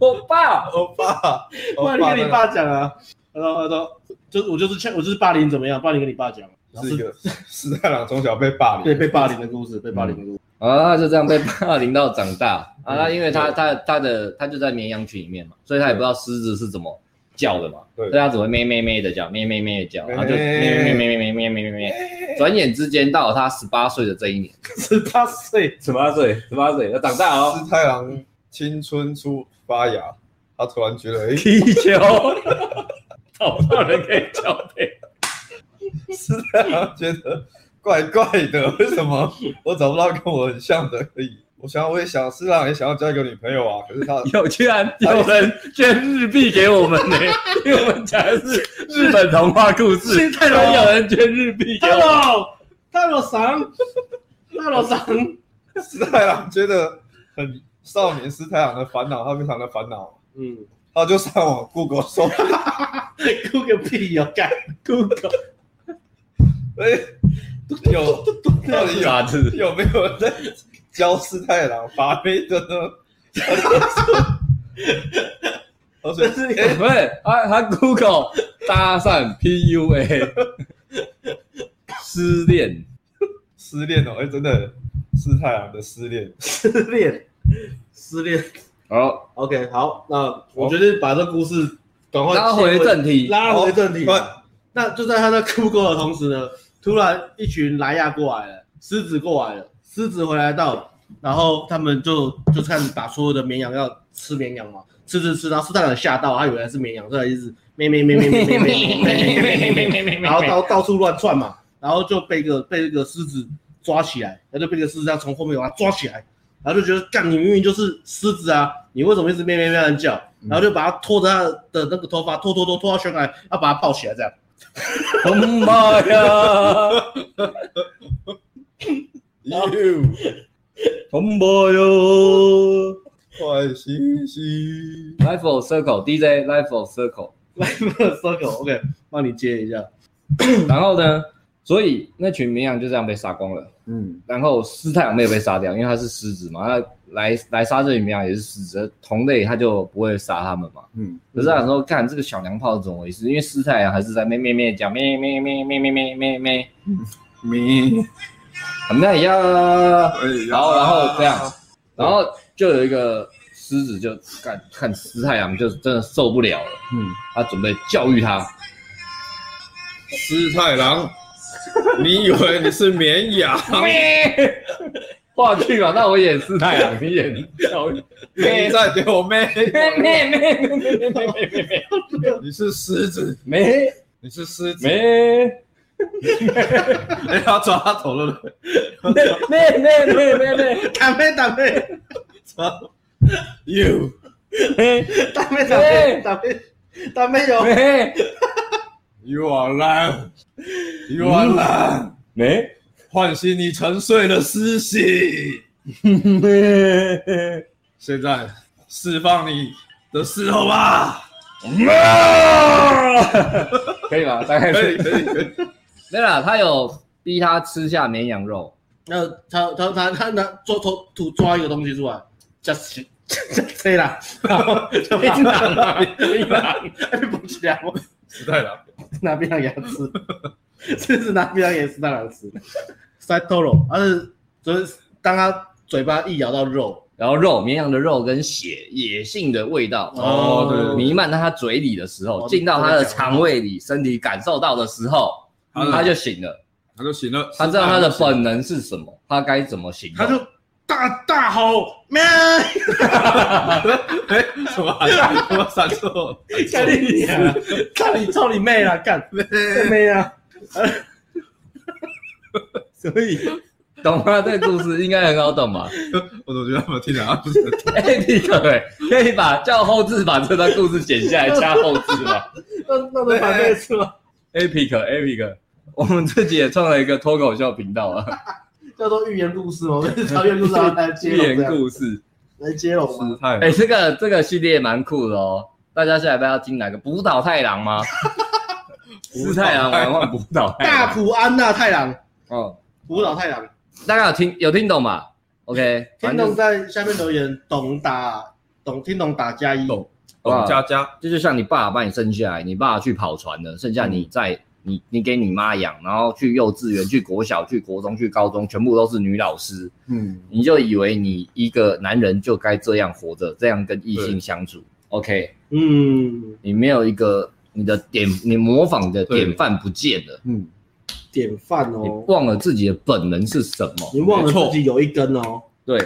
[SPEAKER 1] 我爸，
[SPEAKER 2] 我爸，
[SPEAKER 3] 爸，你跟你爸讲啊。”然后他说：“就是我就是我就是霸凌怎么样？霸凌跟你爸讲。”
[SPEAKER 2] 是一个史太郎从小被霸凌，
[SPEAKER 3] 对，被霸凌的故事，被霸凌的故事。
[SPEAKER 1] 啊，他就这样被霸凌到长大啊。那因为他他他的他就在绵羊群里面嘛，所以他也不知道狮子是怎么叫的嘛，所以他只会咩咩咩的叫，咩咩咩的叫，然后就咩咩咩咩咩咩咩咩咩。转眼之间到了他十八岁的这一年，
[SPEAKER 3] 十八岁，
[SPEAKER 1] 十八岁，十八岁要长大哦。
[SPEAKER 2] 是太郎青春初发芽，他突然觉得哎，
[SPEAKER 1] 踢球 找不到人可以交配。
[SPEAKER 2] 是太郎觉得怪怪的，为什么我找不到跟我很像的可以？我想我也想，狮太郎也想要交一个女朋友啊，可是他
[SPEAKER 1] 有居然有人捐日币给我们呢，因为我们讲的是日本童话故事，太郎有人捐日币给我，
[SPEAKER 3] 太郎桑，太郎桑，
[SPEAKER 2] 狮太郎觉得很少年狮太郎的烦恼，他非常的烦恼，嗯，他就上网 Google 搜，
[SPEAKER 3] Google 屁哦，干 Google。
[SPEAKER 2] 哎，有到底有有没有人在 教狮太郎发妹的呢？
[SPEAKER 1] 不是，不是，他他 Google 搭讪 PUA 失恋。
[SPEAKER 2] 失恋哦，哎，真的是太郎的失恋，
[SPEAKER 3] 失恋，失恋。
[SPEAKER 1] 好
[SPEAKER 3] ，OK，好，那我决定把这故事赶快
[SPEAKER 1] 拉回正题，
[SPEAKER 3] 拉回正题。那就在他在哭够的同时呢，突然一群莱亚过来了，狮子过来了，狮子回来到，然后他们就就开始把所有的绵羊要吃绵羊嘛，吃吃吃，然后斯太郎吓到，他以为是绵羊，所以一直咩咩咩咩咩咩咩咩咩，然后到到处乱窜嘛，然后就被一个被一个狮子抓起来，然后就被一个狮子这样从后面把他抓起来，然后就觉得干，你明明就是狮子啊，你为什么一直咩咩咩的叫？然后就把他拖着他的那个头发拖拖拖拖到悬崖，要把他抱起来这样。
[SPEAKER 1] 红妈呀！
[SPEAKER 2] 哟，红妈哟，坏兮兮。
[SPEAKER 1] Life of Circle，DJ Life of
[SPEAKER 3] Circle，Life of Circle，OK，帮你接一下。
[SPEAKER 1] 然后呢？所以那群绵羊就这样被杀光了。嗯，然后师太郎没有被杀掉，因为他是狮子嘛。他来来杀这群绵羊也是狮子，同类他就不会杀他们嘛。嗯，可是那时候看这个小娘炮怎么回事？因为师太郎还是在咩咩咩讲咩咩咩咩咩咩咩咩咩，怎么样？然后然后这样，然后就有一个狮子就看看师太郎就真的受不了了。嗯，他准备教育他，
[SPEAKER 2] 师太郎。你以为你是绵羊？
[SPEAKER 1] 话剧嘛，那我演师太郎，你演小雨。
[SPEAKER 2] 你在给我咩咩
[SPEAKER 1] 咩咩咩咩咩咩？
[SPEAKER 2] 你是狮子？
[SPEAKER 1] 咩？
[SPEAKER 2] 你是狮子？
[SPEAKER 1] 咩？
[SPEAKER 2] 哎，他抓他头了。
[SPEAKER 1] 咩咩咩咩咩？
[SPEAKER 3] 打咩打咩？
[SPEAKER 2] 抓 you？
[SPEAKER 3] 打咩打咩打咩打咩有
[SPEAKER 2] ？You are lying。鱼丸兰，
[SPEAKER 1] 没
[SPEAKER 2] 唤醒你沉睡的尸息。现在释放你的时候吧。
[SPEAKER 1] 可以吗？大概可以，可以，可以。对了，他有逼他吃下绵羊肉。
[SPEAKER 3] 那他他他他拿抓头土抓一个东西出来，just just 啦，然后就一拿，一拿，哎，不起来，
[SPEAKER 2] 时代了，
[SPEAKER 3] 拿绵羊牙齿。这是拿绵羊也是当然吃，塞头肉，而是就是当他嘴巴一咬到肉，
[SPEAKER 1] 然后肉绵羊的肉跟血野性的味道哦，对，弥漫到他嘴里的时候，进到他的肠胃里，身体感受到的时候，他就醒了，
[SPEAKER 2] 他就醒了，
[SPEAKER 1] 他知道他的本能是什么，他该怎么行，
[SPEAKER 3] 他就大大吼咩，
[SPEAKER 2] 哎，什么什么闪错，
[SPEAKER 3] 干你娘，操你操你妹啦，干妹啊！
[SPEAKER 1] 所以懂吗？这个故事应该很好懂吧？
[SPEAKER 2] 我总觉得他们听起来不是很懂。
[SPEAKER 1] 哎，你可可以把叫后置把这段故事剪下来加后置吗？
[SPEAKER 3] 那那能把这个出吗
[SPEAKER 1] ？Epic Epic，我们自己也创了一个脱口秀频道啊，
[SPEAKER 3] 叫做寓言故事哦，寓言故事来接
[SPEAKER 1] 寓言故事
[SPEAKER 3] 来接龙吗？
[SPEAKER 1] 哎，这个这个系列蛮酷的哦，大家下礼拜要听哪个？浦岛太郎吗？师太郎玩玩浦岛
[SPEAKER 3] 大浦安娜太郎哦，浦岛太郎，
[SPEAKER 1] 大家有听有听懂吗？OK，
[SPEAKER 3] 听懂在下面留言，懂打懂听懂打加一，
[SPEAKER 2] 懂懂加加，
[SPEAKER 1] 这就像你爸爸把你生下来，你爸爸去跑船了，剩下你在你你给你妈养，然后去幼稚园、去国小、去国中、去高中，全部都是女老师，嗯，你就以为你一个男人就该这样活着，这样跟异性相处，OK，嗯，你没有一个。你的典，你模仿的典范不见了。嗯，
[SPEAKER 3] 典范哦，
[SPEAKER 1] 你忘了自己的本能是什么？
[SPEAKER 3] 你忘了自己有一根哦。
[SPEAKER 1] 对，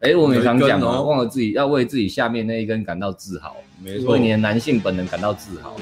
[SPEAKER 1] 哎、欸，我们也常讲哦，忘了自己要为自己下面那一根感到自豪，没错，为你的男性本能感到自豪。